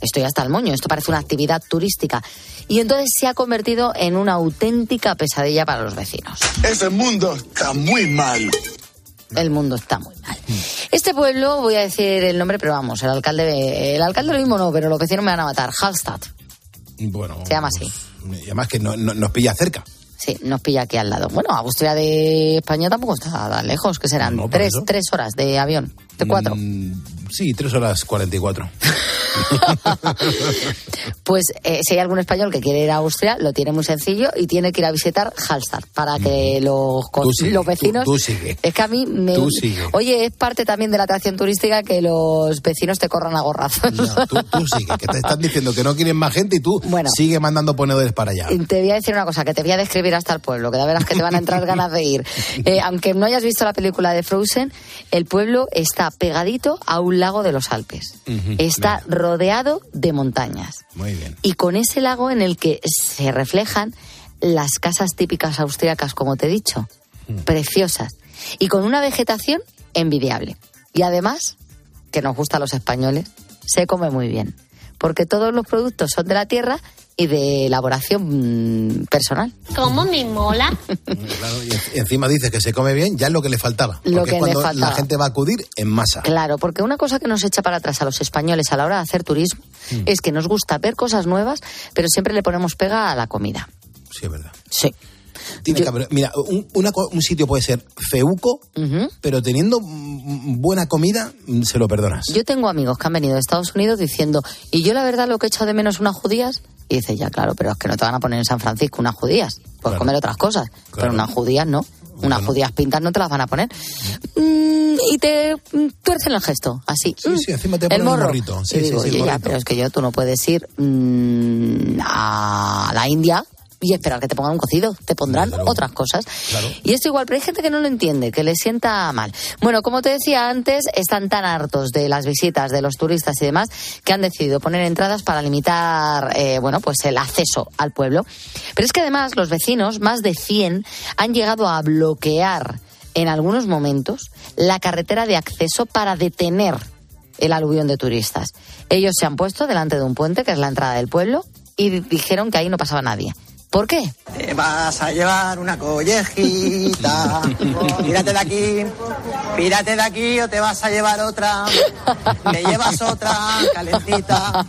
Estoy hasta el moño, esto parece una actividad turística. Y entonces se ha convertido en una auténtica pesadilla para los vecinos. Ese mundo está muy mal. El mundo está muy mal. Este pueblo, voy a decir el nombre, pero vamos, el alcalde, el alcalde lo mismo no, pero los vecinos me van a matar. Hallstatt, Bueno, se llama así. y además que no- no- nos pilla cerca. Sí, nos pilla aquí al lado. Bueno, Austria de España tampoco está tan lejos, que serán No, tres, tres horas de avión, de cuatro. Mm, sí, tres horas cuarenta y cuatro. *laughs* Pues eh, si hay algún español que quiere ir a Austria, lo tiene muy sencillo y tiene que ir a visitar Hallstatt para que los, co- Tú sigue, los vecinos... tú- tú sigue. Es que a mí me... Tú sigue. Oye, es parte también de la atracción turística que los vecinos te corran a gorrazos. Tú, tú sigue, que te están diciendo que no quieren más gente y tú sigue mandando ponedores para allá. Te voy a decir una cosa, que te voy a describir hasta el pueblo, que de veras que te van a entrar ganas de ir. *laughs* Eh, aunque no hayas visto la película de Frozen, el pueblo está pegadito a un lago de los Alpes. Está rodeado de montañas. Muy bien. Y con ese lago en el que se reflejan las casas típicas austriacas, como te he dicho, preciosas. Y con una vegetación envidiable. Y además, que nos gusta a los españoles, se come muy bien. Porque todos los productos son de la tierra y de elaboración mm, personal. ¿Cómo me mola? Claro, y en- encima dices que se come bien, ya es lo que le faltaba. Lo porque que es le faltaba. la gente va a acudir en masa. Claro, porque una cosa que nos echa para atrás a los españoles a la hora de hacer turismo Mm. es que nos gusta ver cosas nuevas, pero siempre le ponemos pega a la comida. Sí, es verdad. Sí. Tiene que haber- mira, un, una co- un sitio puede ser feuco, pero teniendo buena comida, mm, se lo perdonas. Yo tengo amigos que han venido de Estados Unidos diciendo, y yo la verdad lo que he hecho de menos unas judías, y dice, ya claro, pero es que no te van a poner en San Francisco unas judías, puedes comer otras cosas, pero unas judías no, unas judías pintas no te las van a poner. Mm, y te mm, tuercen el gesto, así. Sí, sí, encima te el ponen un morro. morrito. Sí, y sí, digo, sí, el oye, ya, pero es que yo, tú no puedes ir mm, a la India y esperar que te pongan un cocido, te pondrán otras cosas. Y esto igual, pero hay gente que no lo entiende, que le sienta mal. Bueno, como te decía antes, están tan hartos de las visitas de los turistas y demás que han decidido poner entradas para limitar, eh, bueno, pues el acceso al pueblo. Pero es que además los vecinos, más de 100, han llegado a bloquear en algunos momentos la carretera de acceso para detener el aluvión de turistas. Ellos se han puesto delante de un puente, que es la entrada del pueblo, y di- dijeron que ahí no pasaba nadie. ¿Por qué? Te vas a llevar una collejita. *laughs* Pírate de aquí. Pírate de aquí o te vas a llevar otra. Te llevas otra calentita.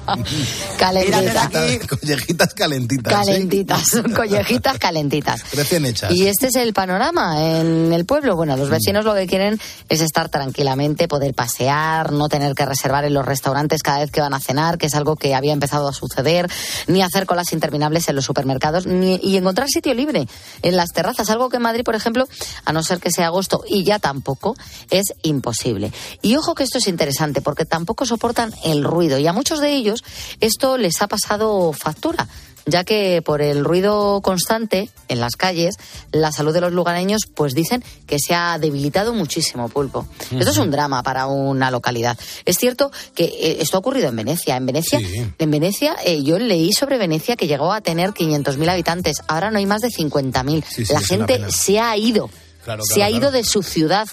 Calentita. Pírate de aquí. Collejitas calentitas. Calentitas, son *laughs* collejitas calentitas. Recién hechas. Y este es el panorama en el pueblo. Bueno, los vecinos lo que quieren es estar tranquilamente, poder pasear, no tener que reservar en los restaurantes cada vez que van a cenar, que es algo que había empezado a suceder, ni hacer colas interminables en los supermercados, ni, y encontrar sitio libre en las terrazas. Algo que en Madrid, por ejemplo, a no ser que sea agosto y ya tampoco, es imposible. Y ojo que esto es interesante, porque tampoco soportan el ruido. Y a muchos de ellos esto les ha pasado factura ya que por el ruido constante en las calles, la salud de los lugareños, pues dicen que se ha debilitado muchísimo, Pulpo. Esto es un drama para una localidad. Es cierto que eh, esto ha ocurrido en Venecia. En Venecia, en Venecia eh, yo leí sobre Venecia que llegó a tener 500.000 habitantes. Ahora no hay más de 50.000. Sí, sí, la gente se ha ido. Claro, se ha ido claro. de su ciudad.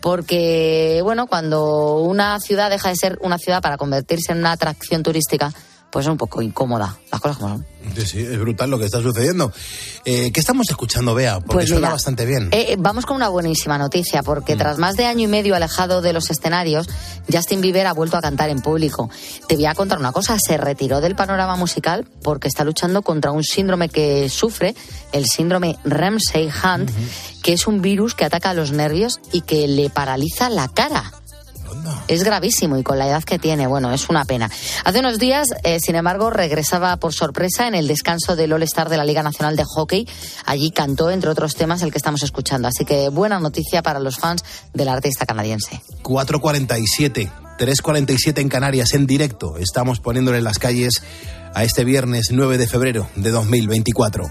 Porque, bueno, cuando una ciudad deja de ser una ciudad para convertirse en una atracción turística, pues es un poco incómoda. Las cosas como son. Sí, es brutal lo que está sucediendo. Eh, ¿Qué estamos escuchando, Bea? Porque Pues suena mira, bastante bien. Eh, vamos con una buenísima noticia, porque tras más de año y medio alejado de los escenarios, Justin Bieber ha vuelto a cantar en público. Te voy a contar una cosa, se retiró del panorama musical porque está luchando contra un síndrome que sufre, el síndrome Ramsay-Hunt, que es un virus que ataca a los nervios y que le paraliza la cara. Es gravísimo y con la edad que tiene, bueno, es una pena. Hace unos días, eh, sin embargo, regresaba por sorpresa en el descanso del All-Star de la Liga Nacional de Hockey. Allí cantó, entre otros temas, el que estamos escuchando. Así que buena noticia para los fans del artista canadiense. 4.47, 3.47 en Canarias, en directo. Estamos poniéndole en las calles a este viernes 9 de febrero de 2024.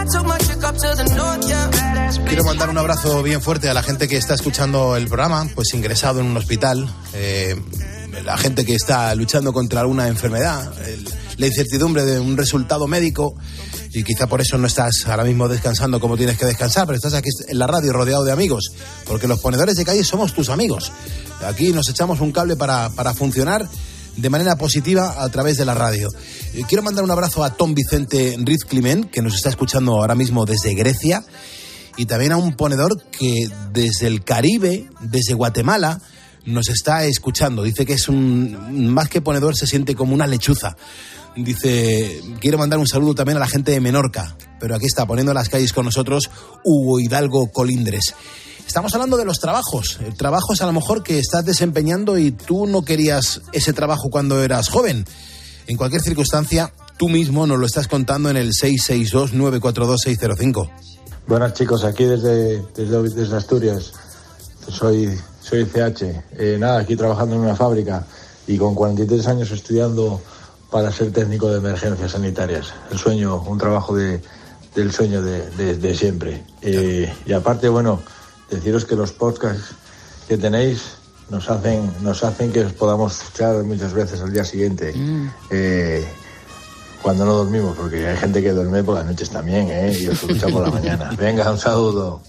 Quiero mandar un abrazo bien fuerte a la gente que está escuchando el programa, pues ingresado en un hospital, eh, la gente que está luchando contra alguna enfermedad, la incertidumbre de un resultado médico y quizá por eso no estás ahora mismo descansando como tienes que descansar, pero estás aquí en la radio rodeado de amigos, porque los ponedores de calle somos tus amigos. Aquí nos echamos un cable para, para funcionar de manera positiva a través de la radio. Eh, Quiero mandar un abrazo a Tom Vicente Riz Climent, que nos está escuchando ahora mismo desde Grecia, y también a un ponedor que desde el Caribe, desde Guatemala, nos está escuchando. Dice que es un, más que ponedor, se siente como una lechuza. Dice, quiero mandar un saludo también a la gente de Menorca, pero aquí está poniendo las calles con nosotros Hugo Hidalgo Colindres. Estamos hablando de los trabajos, trabajos a lo mejor que estás desempeñando y tú no querías ese trabajo cuando eras joven. En cualquier circunstancia, tú mismo nos lo estás contando en el 662-942-605. Buenas chicos, aquí desde, desde, desde Asturias. Soy, soy CH. Eh, nada, aquí trabajando en una fábrica y con 43 años estudiando para ser técnico de emergencias sanitarias. El sueño, un trabajo de, del sueño de, de- de siempre. Eh, y aparte, bueno, deciros que los podcasts que tenéis nos hacen, nos hacen que os podamos escuchar muchas veces al día siguiente. Eh, cuando no dormimos, porque hay gente que duerme por las noches también, ¿eh? Y os escucha por la *laughs* mañana. Venga, un saludo.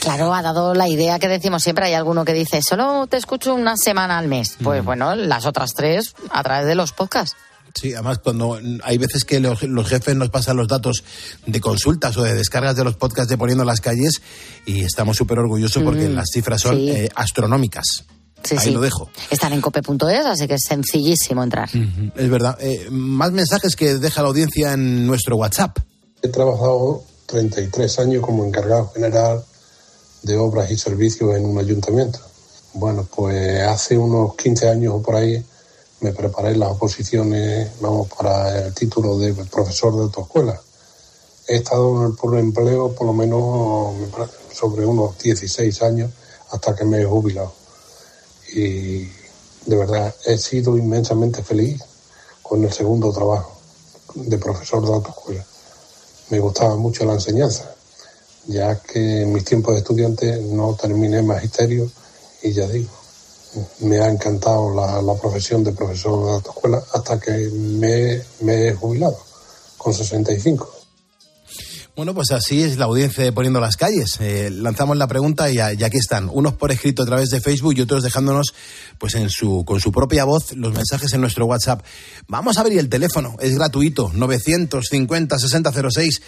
Claro, ha dado la idea que decimos siempre. Hay alguno que dice, solo te escucho una semana al mes. Pues bueno, las otras tres a través de los podcasts. Sí, además cuando hay veces que los, los jefes nos pasan los datos de consultas o de descargas de los podcasts de Poniendo las Calles y estamos súper orgullosos porque Mm, las cifras son sí. eh, astronómicas. Sí, Ahí sí. lo dejo. Están en cope.es, así que es sencillísimo entrar. Es verdad. Eh, más mensajes que deja la audiencia en nuestro WhatsApp. He trabajado 33 años como encargado general de obras y servicios en un ayuntamiento. Bueno, pues hace unos 15 años o por ahí me preparé las oposiciones, vamos, para el título de profesor de autoescuela. He estado en el puro empleo por lo menos sobre unos 16 años hasta que me he jubilado. Y de verdad he sido inmensamente feliz con el segundo trabajo de profesor de autoescuela. Me gustaba mucho la enseñanza, ya que en mis tiempos de estudiante no terminé magisterio y ya digo, me ha encantado la, profesión de profesor de autoescuela hasta que me, he jubilado con 65. Bueno, pues así es la audiencia de Poniendo las Calles. Eh, lanzamos la pregunta y, y aquí están. Unos por escrito a través de Facebook y otros dejándonos pues en su, con su propia voz los mensajes en nuestro WhatsApp. Vamos a abrir el teléfono. Es gratuito. 950-6006.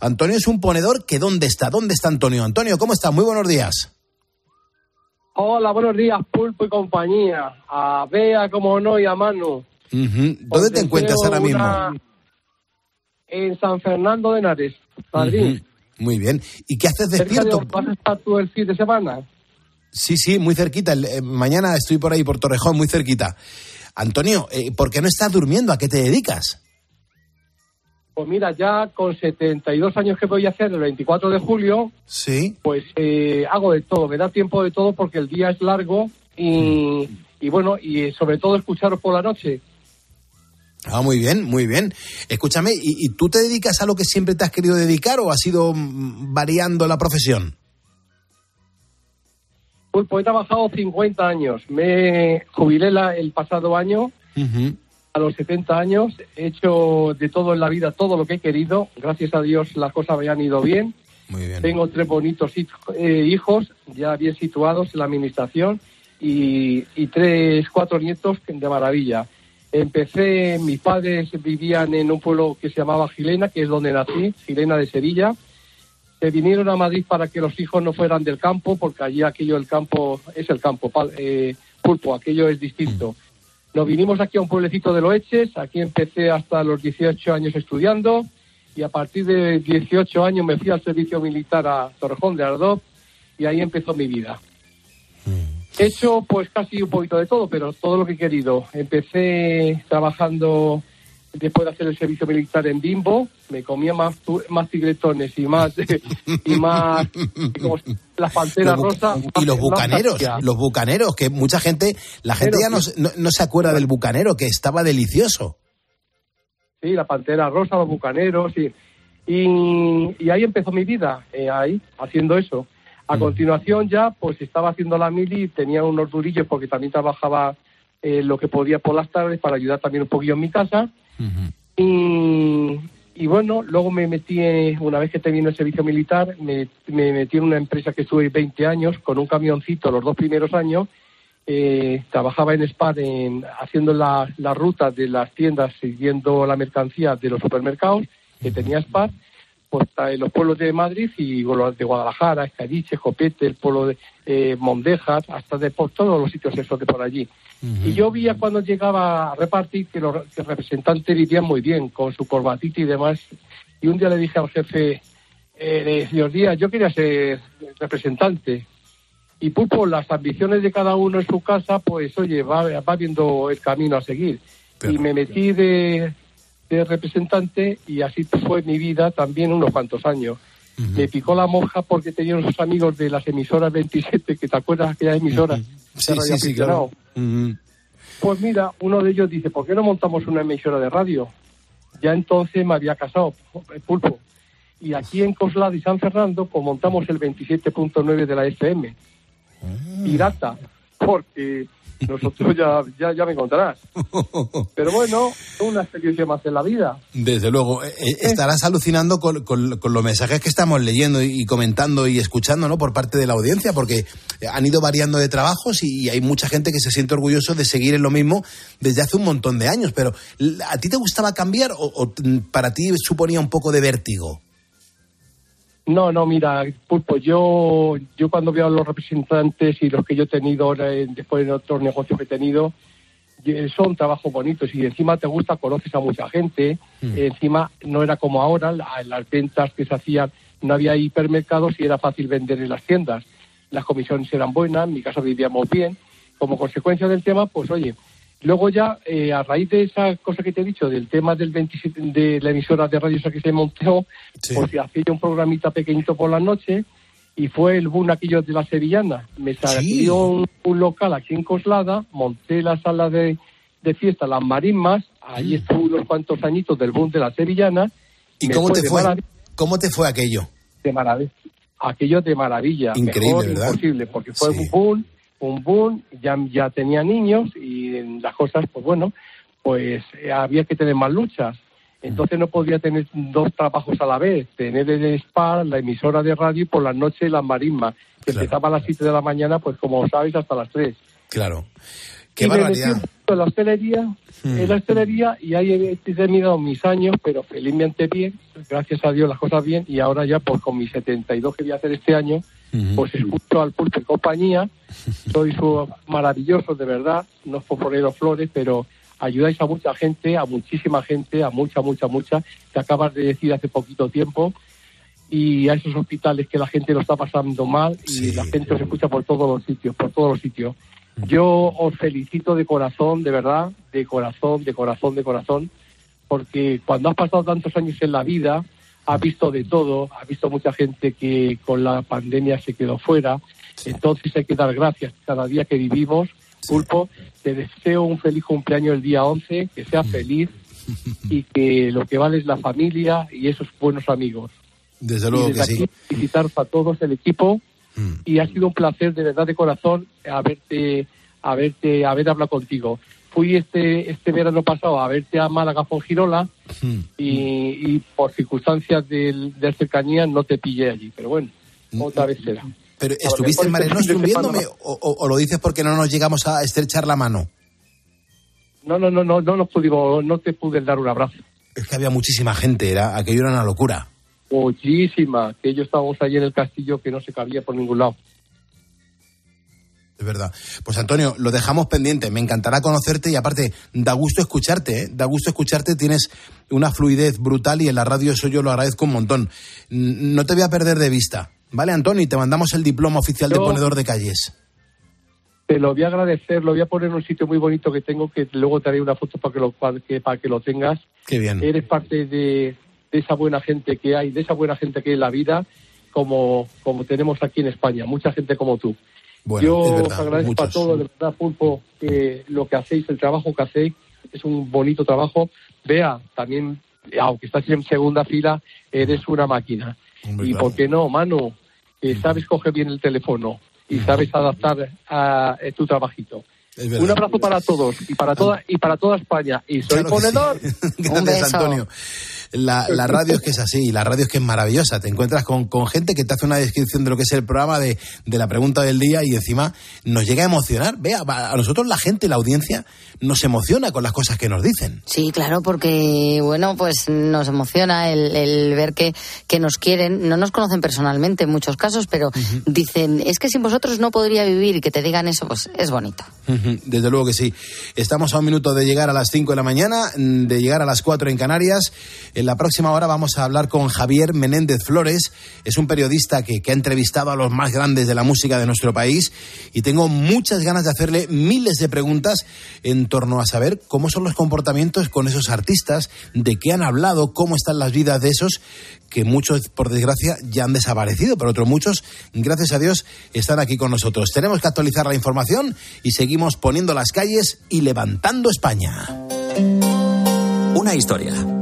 Antonio es un ponedor que ¿dónde está? ¿Dónde está Antonio? Antonio, ¿cómo está? Muy buenos días. Hola, buenos días, Pulpo y compañía. A Bea, como no, y a Manu. ¿Dónde te encuentras ahora mismo? una- En San Fernando de Henares, Madrid. Muy bien. ¿Y qué haces de despierto? ¿Vas a estar tú el fin de semana? Sí, sí, muy cerquita. El- eh, mañana estoy por ahí, por Torrejón, muy cerquita. Antonio, eh, ¿por qué no estás durmiendo? ¿A qué te dedicas? Pues mira, ya con 72 años que voy a hacer el 24 de julio, Sí. pues eh, hago de todo. Me da tiempo de todo porque el día es largo y, y bueno, y sobre todo escucharos por la noche. Ah, muy bien, muy bien. Escúchame, ¿y, y tú te dedicas a lo que siempre te has querido dedicar o has ido mm, variando la profesión? Pues, pues he trabajado 50 años. Me jubilé la- el pasado año a los 70 años. He hecho de todo en la vida, todo lo que he querido. Gracias a Dios las cosas me han ido bien. Muy bien. Tengo tres bonitos eh, hijos ya bien situados en la administración y, y tres, cuatro nietos de maravilla. Empecé, mis padres vivían en un pueblo que se llamaba Gilena, que es donde nací, Gilena de Sevilla. Se vinieron a Madrid para que los hijos no fueran del campo, porque allí aquello el campo es el campo, eh, pulpo, aquello es distinto. Nos vinimos aquí a un pueblecito de Loeches, aquí empecé hasta los 18 años estudiando y a partir de 18 años me fui al servicio militar a Torrejón de Ardoz y ahí empezó mi vida. He hecho pues casi un poquito de todo, pero todo lo que he querido. Empecé trabajando después de hacer el servicio militar en Bimbo, me comía más, más tigretones y más *laughs* y más como las panteras rosas. y los bucaneros, los bucaneros, que mucha gente, la gente ya no, se- no, no se acuerda del bucanero, que estaba delicioso. Sí, la Pantera Rosa, los Bucaneros, y, y, y ahí empezó mi vida, eh, ahí, haciendo eso. A continuación ya, pues estaba haciendo la mili, tenía unos durillos porque también trabajaba eh, lo que podía por las tardes para ayudar también un poquillo en mi casa. Y, y bueno, luego me metí, eh, una vez que terminé el servicio militar, me, me metí en una empresa que estuve 20 años con un camioncito los dos primeros años. Eh, trabajaba en SPAR en, haciendo la, la ruta de las tiendas siguiendo la mercancía de los supermercados que tenía SPAR pues, en los pueblos de Madrid y los de Guadalajara, Escadiche, Jopete, el pueblo de eh, Mondejas, hasta de por todos los sitios esos de por allí. Y yo veía cuando llegaba a repartir que los que el representante vivían muy bien, con su corbatita y demás. Y un día le dije al jefe, eh, señor Díaz, yo quería ser representante. Y Pulpo, las ambiciones de cada uno en su casa, pues oye, va, va viendo el camino a seguir. Y me metí de, de representante y así fue mi vida también unos cuantos años. Me picó la moja porque tenía unos amigos de las emisoras 27, que te acuerdas de aquellas emisoras. Sí, sí, claro. Pues mira, uno de ellos dice, ¿por qué no montamos una emisora de radio? Ya entonces me había casado, Pulpo. Y aquí en Coslada y San Fernando, pues montamos el 27.9 de la FM. Pirata, porque nosotros ya, ya, ya me encontrarás. *laughs* Pero bueno, una experiencia más en la vida. Desde luego, eh, eh, estarás alucinando con, con- con los mensajes que estamos leyendo y comentando y escuchando ¿no? por parte de la audiencia, porque eh, han ido variando de trabajos y hay mucha gente que se siente orgulloso de seguir en lo mismo desde hace un montón de años. Pero, ¿a ti te gustaba cambiar o, o, mm, para ti suponía un poco de vértigo? No, no, mira, Pulpo, yo, yo cuando veo a los representantes y los que yo he tenido ahora, en- después de otros negocios que he tenido, y- son trabajos bonitos y encima te gusta, conoces a mucha gente, encima no era como ahora, la- las ventas que se hacían, no había hipermercados y era fácil vender en las tiendas. Las comisiones eran buenas, en mi casa vivíamos bien. Como consecuencia del tema, pues oye, luego ya, eh, a raíz de esa cosa que te he dicho, del tema del 27, de la emisora de radio esa que se montó, pues hacía un programita pequeñito por la noche y fue el boom aquello de la sevillana. Me salió un, un local aquí en Coslada, monté la sala de, de fiesta, las marismas, ahí estuve unos cuantos añitos del boom de la sevillana. ¿Y cómo te fue? ¿Cómo te fue aquello? de maravilla. Aquello de maravilla. Increíble, Mejor ¿verdad? imposible, porque fue un boom, un boom, ya, ya tenía niños y las cosas, pues bueno, pues eh, había que tener más luchas. Entonces no podía tener dos trabajos a la vez, tener el spa, la emisora de radio y por las noches la marisma, que empezaba a las 7 de la mañana, pues como sabéis, hasta las 3. Claro. Qué y me metí barbaridad. en la hostelería, Hmm. en la hostelería y ahí he terminado mis años, pero felizmente bien, gracias a Dios las cosas bien y ahora ya pues con mis 72 que voy a hacer este año, pues escucho al pulpo y compañía, *laughs* sois uh, maravillosos de verdad, no es por poneros flores, pero ayudáis a mucha gente, a muchísima gente, a mucha, mucha, mucha, que acabas de decir hace poquito tiempo, y a esos hospitales que la gente lo está pasando mal y la gente os escucha por todos los sitios, por todos los sitios. Yo os felicito de corazón, de verdad, de corazón, de corazón, de corazón, porque cuando has pasado tantos años en la vida, has visto de todo, has visto mucha gente que con la pandemia se quedó fuera, entonces hay que dar gracias cada día que vivimos. Pulpo, te deseo un feliz cumpleaños el día 11, que sea feliz *laughs* y que lo que vale es la familia y esos buenos amigos. Desde Y luego desde que sí. aquí felicitaros a todos el equipo y ha sido un placer de verdad de corazón haberte haberte haber hablado contigo. Fui este este verano pasado a verte a Málaga Girola y, y por circunstancias del, de cercanía no te pillé allí, pero bueno, otra vez será. Pero ¿estuviste en Mare Nostrum de viéndome o, o- o lo dices porque no nos llegamos a estrechar la mano? No, no, no, no, no nos pudimos, no te pude dar un abrazo. Es que había muchísima gente, era aquello era una locura. Muchísima, que yo estábamos allí en el castillo que no se cabía por ningún lado. Es verdad. Pues Antonio, lo dejamos pendiente. Me encantará conocerte y aparte, da gusto escucharte, ¿eh? Da gusto escucharte. Tienes una fluidez brutal y en la radio eso yo lo agradezco un montón. No te voy a perder de vista. ¿Vale, Antonio? Y te mandamos el diploma oficial de Yo- ponedor de calles. Te lo voy a agradecer, lo voy a poner en un sitio muy bonito que tengo, que luego te haré una foto para que lo, para que, para que lo tengas. Qué bien. Eres parte de, de esa buena gente que hay, de esa buena gente que hay en la vida, como, como tenemos aquí en España, mucha gente como tú. Bueno, Yo es os verdad, agradezco muchos. a todos, de verdad, Pulpo, que lo que hacéis, el trabajo que hacéis, es un bonito trabajo. Vea, también, aunque estás en segunda fila, eres una máquina. Y por qué no, mano, que sabes coger bien el teléfono y sabes adaptar a, eh, tu trabajito. Verdad. Un abrazo para todos y para toda y para toda España. Y soy Claro que sí. ponedor. *laughs* Gracias, Antonio. La, la radio es que es así, la radio es que es maravillosa. Te encuentras con, con gente que te hace una descripción de lo que es el programa, de, de la pregunta del día y encima nos llega a emocionar. Vea, a nosotros la gente, la audiencia, nos emociona con las cosas que nos dicen. Sí, claro, porque bueno, pues nos emociona el, el ver que, que nos quieren, no nos conocen personalmente en muchos casos, pero dicen, es que sin vosotros no podría vivir y que te digan eso, pues es bonito. Desde luego que sí. Estamos a un minuto de llegar a las 5 de la mañana, mm, de llegar a las 4 en Canarias. En la próxima hora vamos a hablar con Javier Menéndez Flores. Es un periodista que, que ha entrevistado a los más grandes de la música de nuestro país y tengo muchas ganas de hacerle miles de preguntas en torno a saber cómo son los comportamientos con esos artistas, de qué han hablado, cómo están las vidas de esos que muchos, por desgracia, ya han desaparecido, pero otros muchos, gracias a Dios, están aquí con nosotros. Tenemos que actualizar la información y seguimos poniendo las calles y levantando España. Una historia.